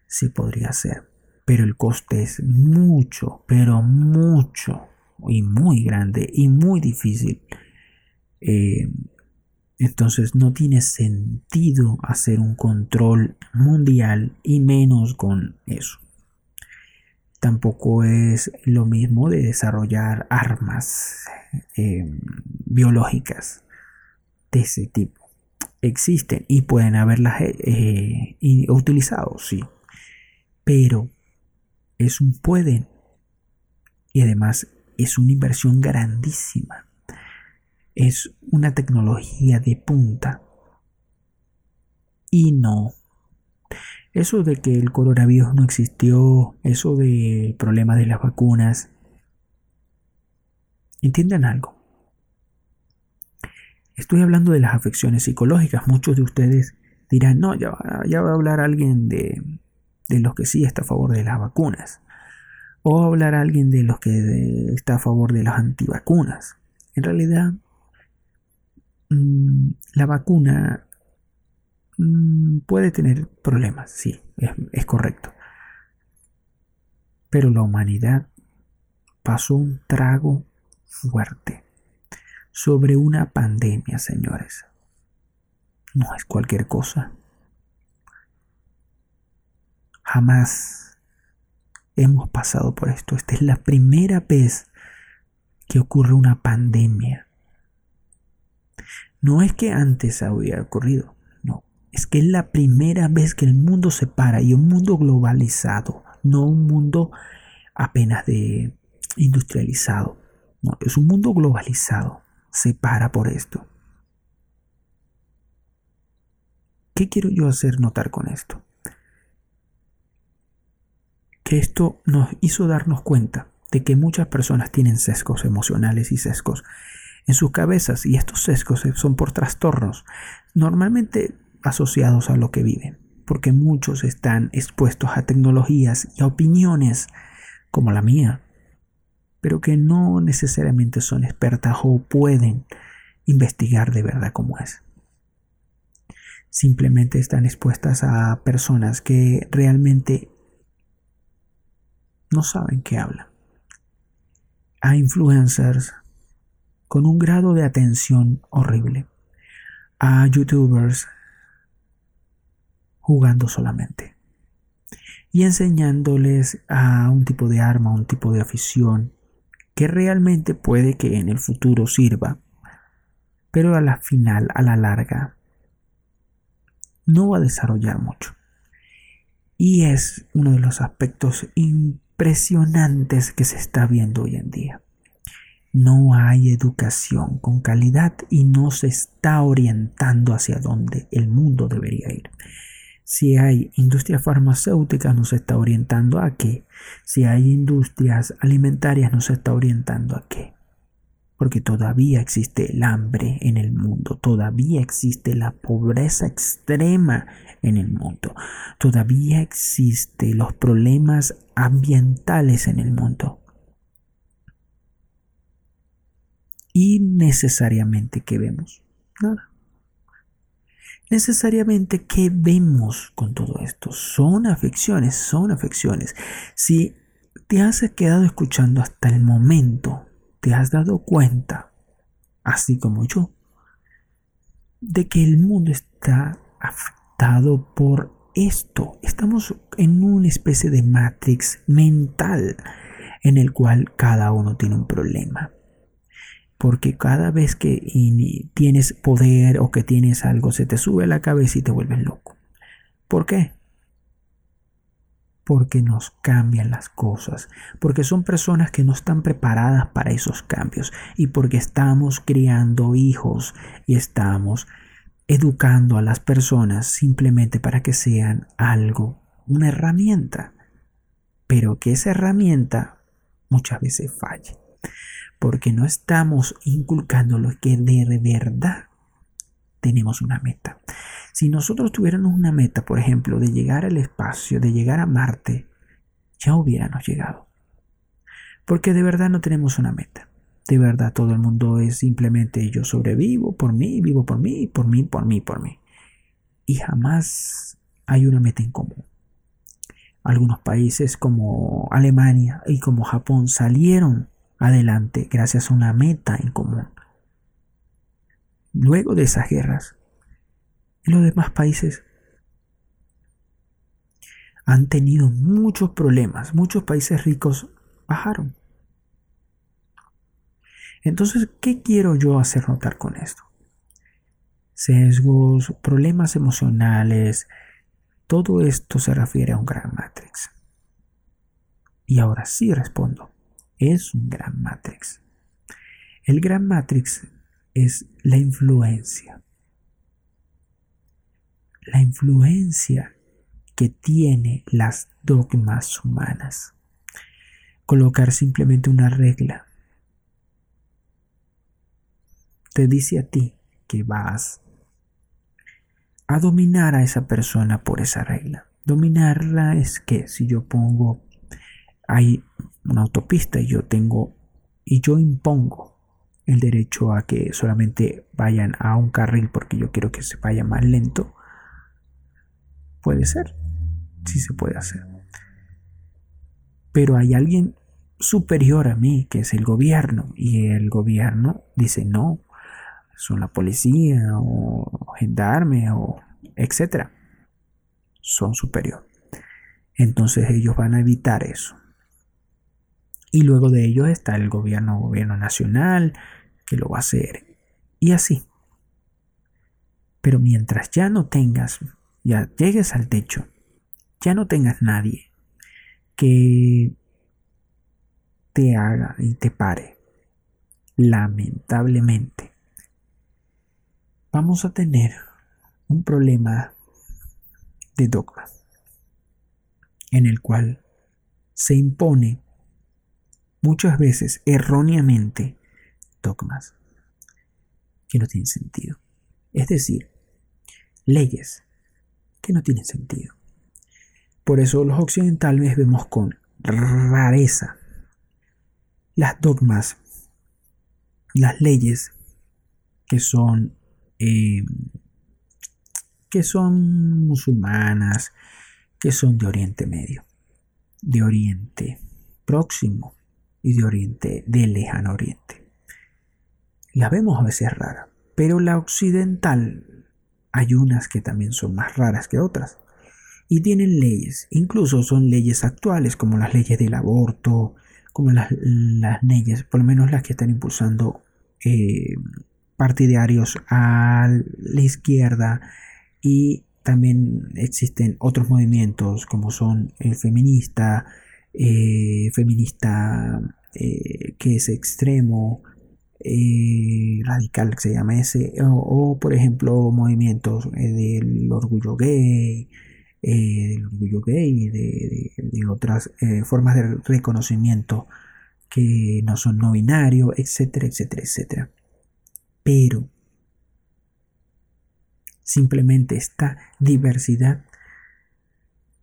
sí podría hacer, pero el coste es mucho, pero mucho y muy grande y muy difícil. Eh, entonces no tiene sentido hacer un control mundial y menos con eso. Tampoco es lo mismo de desarrollar armas eh, biológicas de ese tipo. Existen y pueden haberlas eh, eh, utilizado, sí. Pero es un pueden. Y además es una inversión grandísima. Es una tecnología de punta. Y no eso de que el coronavirus no existió, eso del problema de las vacunas, entiendan algo. Estoy hablando de las afecciones psicológicas. Muchos de ustedes dirán, no, ya, va a hablar alguien de, de los que sí está a favor de las vacunas. O va a hablar alguien de los que está a favor de las antivacunas. En realidad, mm, la vacuna Mm, puede tener problemas, sí, es, correcto. Pero la humanidad pasó un trago fuerte sobre una pandemia, señores. No es cualquier cosa. Jamás hemos pasado por esto. Esta es la primera vez que ocurre una pandemia. No es que antes había ocurrido es que es la primera vez que el mundo se para y un mundo globalizado, no un mundo apenas de industrializado. Es un mundo globalizado. Se para por esto. ¿Qué quiero yo hacer notar con esto? Que esto nos hizo darnos cuenta de que muchas personas tienen sesgos emocionales y sesgos en sus cabezas y estos sesgos son por trastornos. Normalmente asociados a lo que viven, porque muchos están expuestos a tecnologías y a opiniones como la mía, pero que no necesariamente son expertas o pueden investigar de verdad cómo es. Simplemente están expuestas a personas que realmente no saben qué hablan. A influencers con un grado de atención horrible. A youtubers jugando solamente y enseñándoles a un tipo de arma, un tipo de afición que realmente puede que en el futuro sirva, pero a la final, a la larga, no va a desarrollar mucho. Y es uno de los aspectos impresionantes que se está viendo hoy en día. no hay educación con calidad y no se está orientando hacia donde el mundo debería ir. Si hay industria farmacéutica, nos está orientando a qué. Si hay industrias alimentarias, nos está orientando a qué. Porque todavía existe el hambre en el mundo, todavía existe la pobreza extrema en el mundo, todavía existen los problemas ambientales en el mundo. Y necesariamente, ¿qué vemos? Nada necesariamente qué vemos con todo esto. Son afecciones, son afecciones. Si te has quedado escuchando hasta el momento, te has dado cuenta, así como yo, de que el mundo está afectado por esto. Estamos en una especie de matrix mental en el cual cada uno tiene un problema. Porque cada vez que tienes poder o que tienes algo, se te sube a la cabeza y te vuelves loco. ¿Por qué? Porque nos cambian las cosas, porque son personas que no están preparadas para esos cambios y porque estamos criando hijos y estamos educando a las personas simplemente para que sean algo, una herramienta, pero que esa herramienta muchas veces falle porque no estamos inculcando lo que de verdad tenemos una meta. Si nosotros tuviéramos una meta, por ejemplo, de llegar al espacio, de llegar a Marte, ya hubiéramos llegado. Porque de verdad no tenemos una meta. De verdad todo el mundo es simplemente yo sobrevivo por mí, vivo por mí, por mí, por mí, por mí. Y jamás hay una meta en común. Algunos países como Alemania y como Japón salieron adelante gracias a una meta en común. Luego de esas guerras, los demás países han tenido muchos problemas, muchos países ricos bajaron. Entonces, ¿qué quiero yo hacer notar con esto? Sesgos, problemas emocionales, todo esto se refiere a un gran matrix. Y ahora sí respondo es un gran matrix. El gran matrix es la influencia. La influencia que tiene las dogmas humanas. Colocar simplemente una regla. Te dice a ti que vas a dominar a esa persona por esa regla. Dominarla es que si yo pongo hay una autopista y yo tengo y yo impongo el derecho a que solamente vayan a un carril porque yo quiero que se vaya más lento, puede ser, sí se puede hacer. Pero hay alguien superior a mí, que es el gobierno, y el gobierno dice no, son la policía o gendarme o etcétera, son superior. Entonces ellos van a evitar eso. Y luego de ellos está el gobierno, gobierno nacional, que lo va a hacer. Y así. Pero mientras ya no tengas, ya llegues al techo, ya no tengas nadie que te haga y te pare, lamentablemente, vamos a tener un problema de dogma en el cual se impone muchas veces erróneamente dogmas que no tienen sentido. Es decir, leyes que no tienen sentido. Por eso los occidentales vemos con rareza las dogmas, las leyes que son eh, que son musulmanas, que son de Oriente Medio, de Oriente Próximo, y de Oriente, del lejano Oriente. La vemos a veces rara, pero la occidental hay unas que también son más raras que otras y tienen leyes, incluso son leyes actuales como las leyes del aborto, como las, leyes, por lo menos las que están impulsando eh, partidarios a la izquierda y también existen otros movimientos como son el feminista, eh, feminista eh, que es extremo, eh, radical, que se llama ese, o, por ejemplo movimientos del orgullo gay, del orgullo gay, de, de otras formas de reconocimiento que no son no binarios, etcétera, etcétera, etcétera. Pero simplemente esta diversidad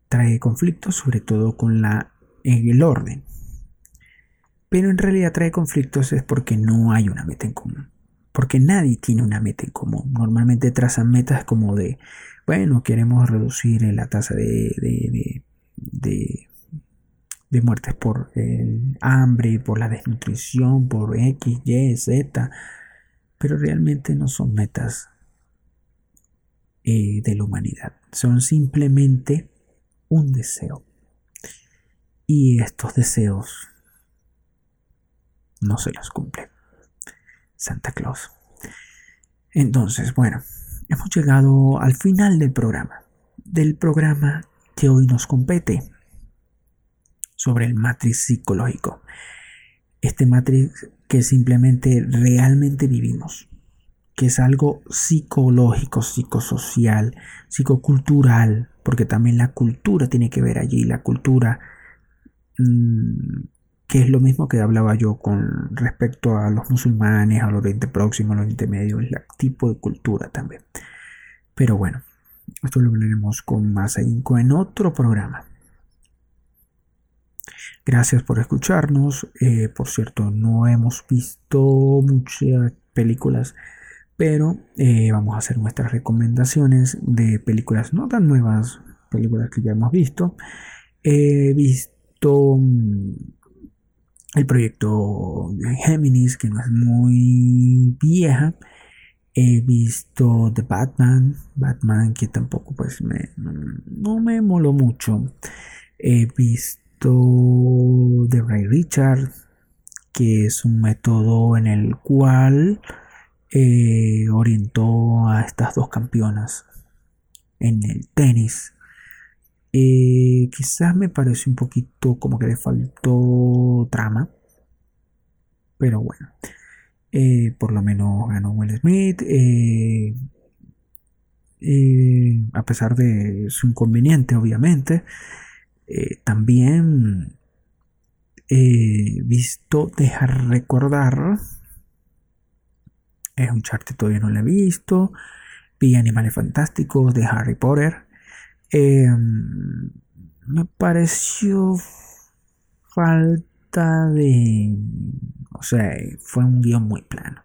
trae conflictos, sobre todo con la en el orden. Pero en realidad trae conflictos es porque no hay una meta en común. Porque nadie tiene una meta en común. Normalmente trazan metas como de, bueno, queremos reducir la tasa de, de, de, de muertes por el hambre, por la desnutrición, por X, Y, Z. Pero realmente no son metas eh, de la humanidad. Son simplemente un deseo. Y estos deseos no se los cumple Santa Claus. Entonces, bueno, hemos llegado al final del programa. Del programa que hoy nos compete sobre el matriz psicológico. Este matriz que simplemente realmente vivimos que es algo psicológico, psicosocial, psicocultural, porque también la cultura tiene que ver allí, la cultura, que es lo mismo que hablaba yo con respecto a los musulmanes, al Oriente Próximo, al Oriente Medio, el tipo de cultura también. Pero bueno, esto lo hablaremos con más ahínco en otro programa. Gracias por escucharnos. Eh, por cierto, no hemos visto muchas películas pero eh, vamos a hacer nuestras recomendaciones de películas no tan nuevas, películas que ya hemos visto. He visto mm, el proyecto Géminis, que no es muy vieja. He visto The Batman, Batman que tampoco pues me, no me moló mucho. He visto The Ray Richard, que es un método en el cual eh, orientó a estas dos campeonas en el tenis. Eh, quizás me parece un poquito como que le faltó trama. Pero bueno. Eh, por lo menos ganó Will Smith. a pesar de su inconveniente, obviamente. también visto dejar recordar es un chart todavía no lo he visto. Vi Animales Fantásticos de Harry Potter. Em, me pareció falta de... O sea, fue un guion muy plano.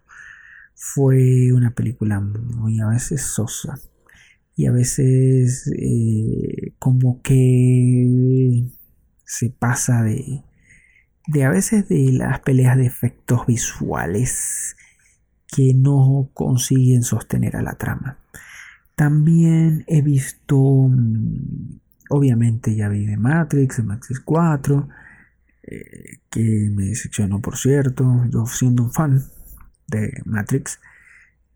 Fue una película muy a veces sosa. Y a veces eh, como que se pasa de... De a veces de las peleas de efectos visuales que no consiguen sostener a la trama. También he visto, mm, obviamente ya vi de Matrix, Matrix 4, eh, que me decepcionó por cierto, yo siendo un fan de Matrix,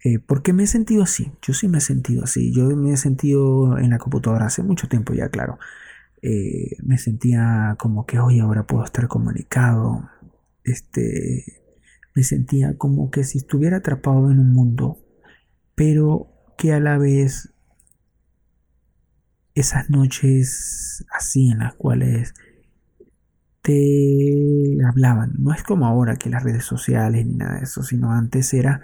eh, porque me he sentido así, yo sí me he sentido así, yo me he sentido en la computadora hace mucho tiempo ya, claro, eh, me sentía como que hoy ahora puedo estar comunicado, este, me sentía como que si estuviera atrapado en un mundo, pero que a la vez esas noches así en las cuales te hablaban, no es como ahora que las redes sociales ni nada de eso, sino antes era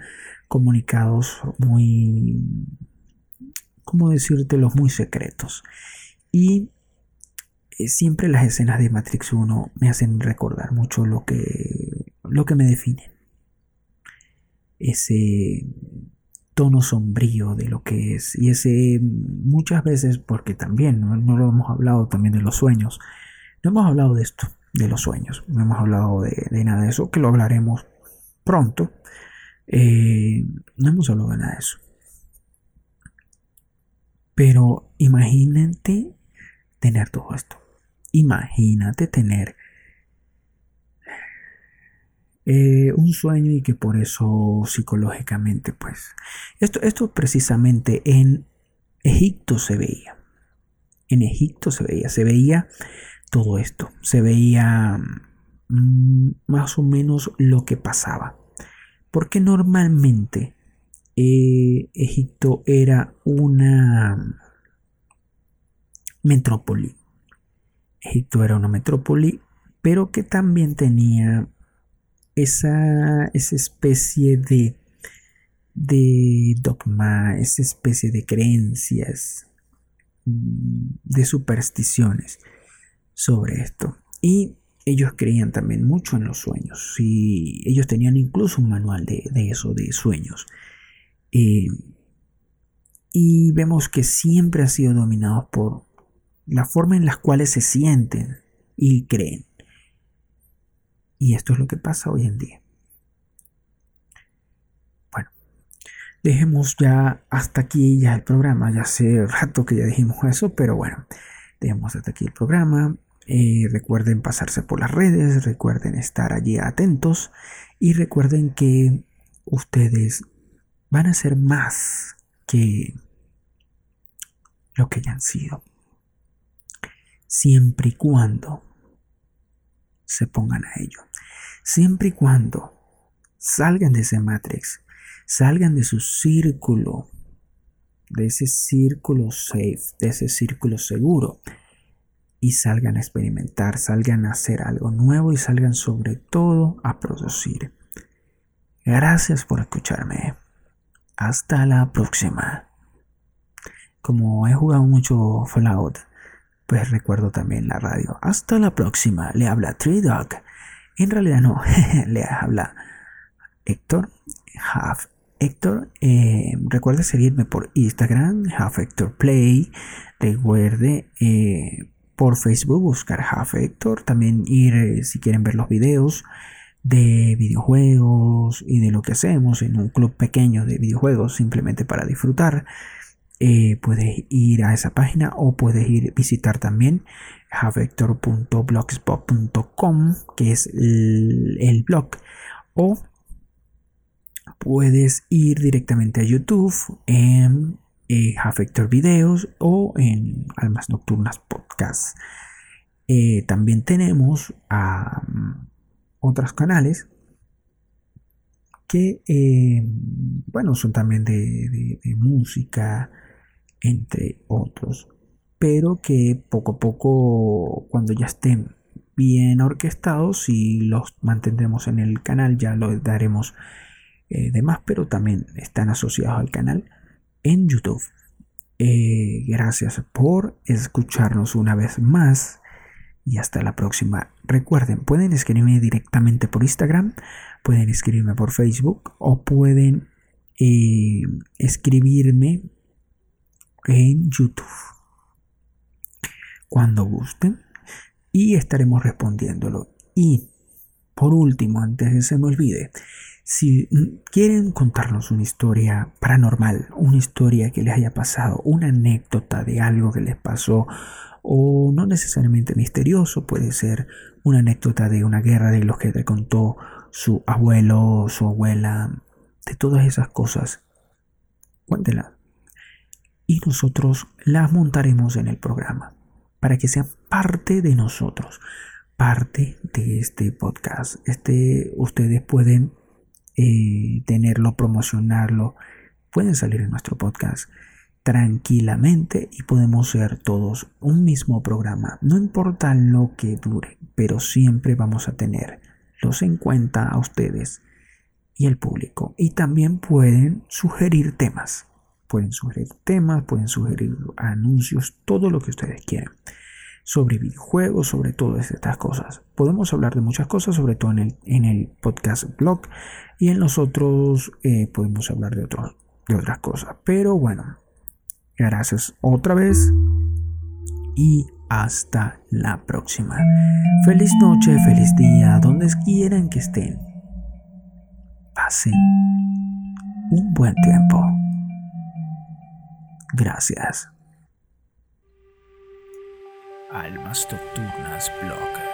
comunicados muy, ¿cómo decírtelo? Muy secretos. Y eh, siempre las escenas de Matrix 1 me hacen recordar mucho lo que, lo que me define ese tono sombrío de lo que es. Y ese muchas veces porque también no, lo hemos hablado también de los sueños. No hemos hablado de esto de los sueños. No hemos hablado de, nada de eso que lo hablaremos pronto. Eh, no hemos hablado de nada de eso. Pero imagínate tener todo esto. Imagínate tener eh, un sueño y que por eso psicológicamente pues esto, esto precisamente en Egipto se veía en Egipto se veía se veía todo esto se veía mm, más o menos lo que pasaba. Porque normalmente eh, Egipto era una metrópoli. Egipto era una metrópoli, pero que también tenía esa, esa especie de, de dogma, esa especie de creencias, mm, de supersticiones sobre esto. Y ellos creían también mucho en los sueños. Y ellos tenían incluso un manual de, eso, de sueños. Eh, y vemos que siempre ha sido dominado por la forma en la cual se sienten y creen. Y esto es lo que pasa hoy en día. Bueno, dejemos ya hasta aquí ya el programa. Ya hace rato que ya dijimos eso, pero bueno, dejemos hasta aquí el programa. Eh, recuerden pasarse por las redes, recuerden estar allí atentos y recuerden que ustedes van a ser más que lo que ya han sido siempre y cuando se pongan a ello. Siempre y cuando salgan de ese matrix, salgan de su círculo, de ese círculo safe, de ese círculo seguro, y salgan a experimentar, salgan a hacer algo nuevo y salgan sobre todo a producir. Gracias por escucharme. Hasta la próxima. Como he jugado mucho Fallout, pues recuerdo también la radio. Hasta la próxima. Le habla Tree Dog. En realidad no, le habla Héctor. Half Héctor. Eh, recuerde seguirme por Instagram, Half Play. Recuerde eh, por Facebook buscar Half Héctor. También ir, eh, si quieren ver los videos de videojuegos y de lo que hacemos en un club pequeño de videojuegos simplemente para disfrutar eh, puedes ir a esa página o puedes ir visitar también javector.blogspot.com que es el, blog o puedes ir directamente a YouTube en eh, Videos o en Almas Nocturnas Podcast. Eh, también tenemos a otros canales que, eh, bueno, son también de música, entre otros, pero que poco a poco, cuando ya estén bien orquestados y los mantendremos en el canal, ya lo daremos eh, de más, pero también están asociados al canal en YouTube. Eh, gracias por escucharnos una vez más y hasta la próxima. Recuerden, pueden escribirme directamente por Instagram, pueden escribirme por Facebook o pueden eh, escribirme en YouTube. Cuando gusten y estaremos respondiéndolo. Y por último, antes de que se me olvide, si quieren contarnos una historia paranormal, una historia que les haya pasado, una anécdota de algo que les pasó, o no necesariamente misterioso, puede ser una anécdota de una guerra de los que te contó su abuelo, su abuela, de todas esas cosas, cuéntenla y nosotros las montaremos en el programa para que sean parte de nosotros, parte de este podcast. Este, ustedes pueden eh, tenerlo, promocionarlo, pueden salir en nuestro podcast tranquilamente y podemos ser todos un mismo programa. No importa lo que dure, pero siempre vamos a tenerlos en cuenta a ustedes y el público. Y también pueden sugerir temas Pueden sugerir temas, pueden sugerir anuncios, todo lo que ustedes quieran. Sobre videojuegos, sobre todas estas cosas. Podemos hablar de muchas cosas, sobre todo en el, en el podcast blog. Y en los otros eh, podemos hablar de, de otras cosas. Pero bueno, gracias otra vez. Y hasta la próxima. Feliz noche, feliz día, donde quieran que estén. Pasen un buen tiempo. Gracias. Almas Nocturnas Blog.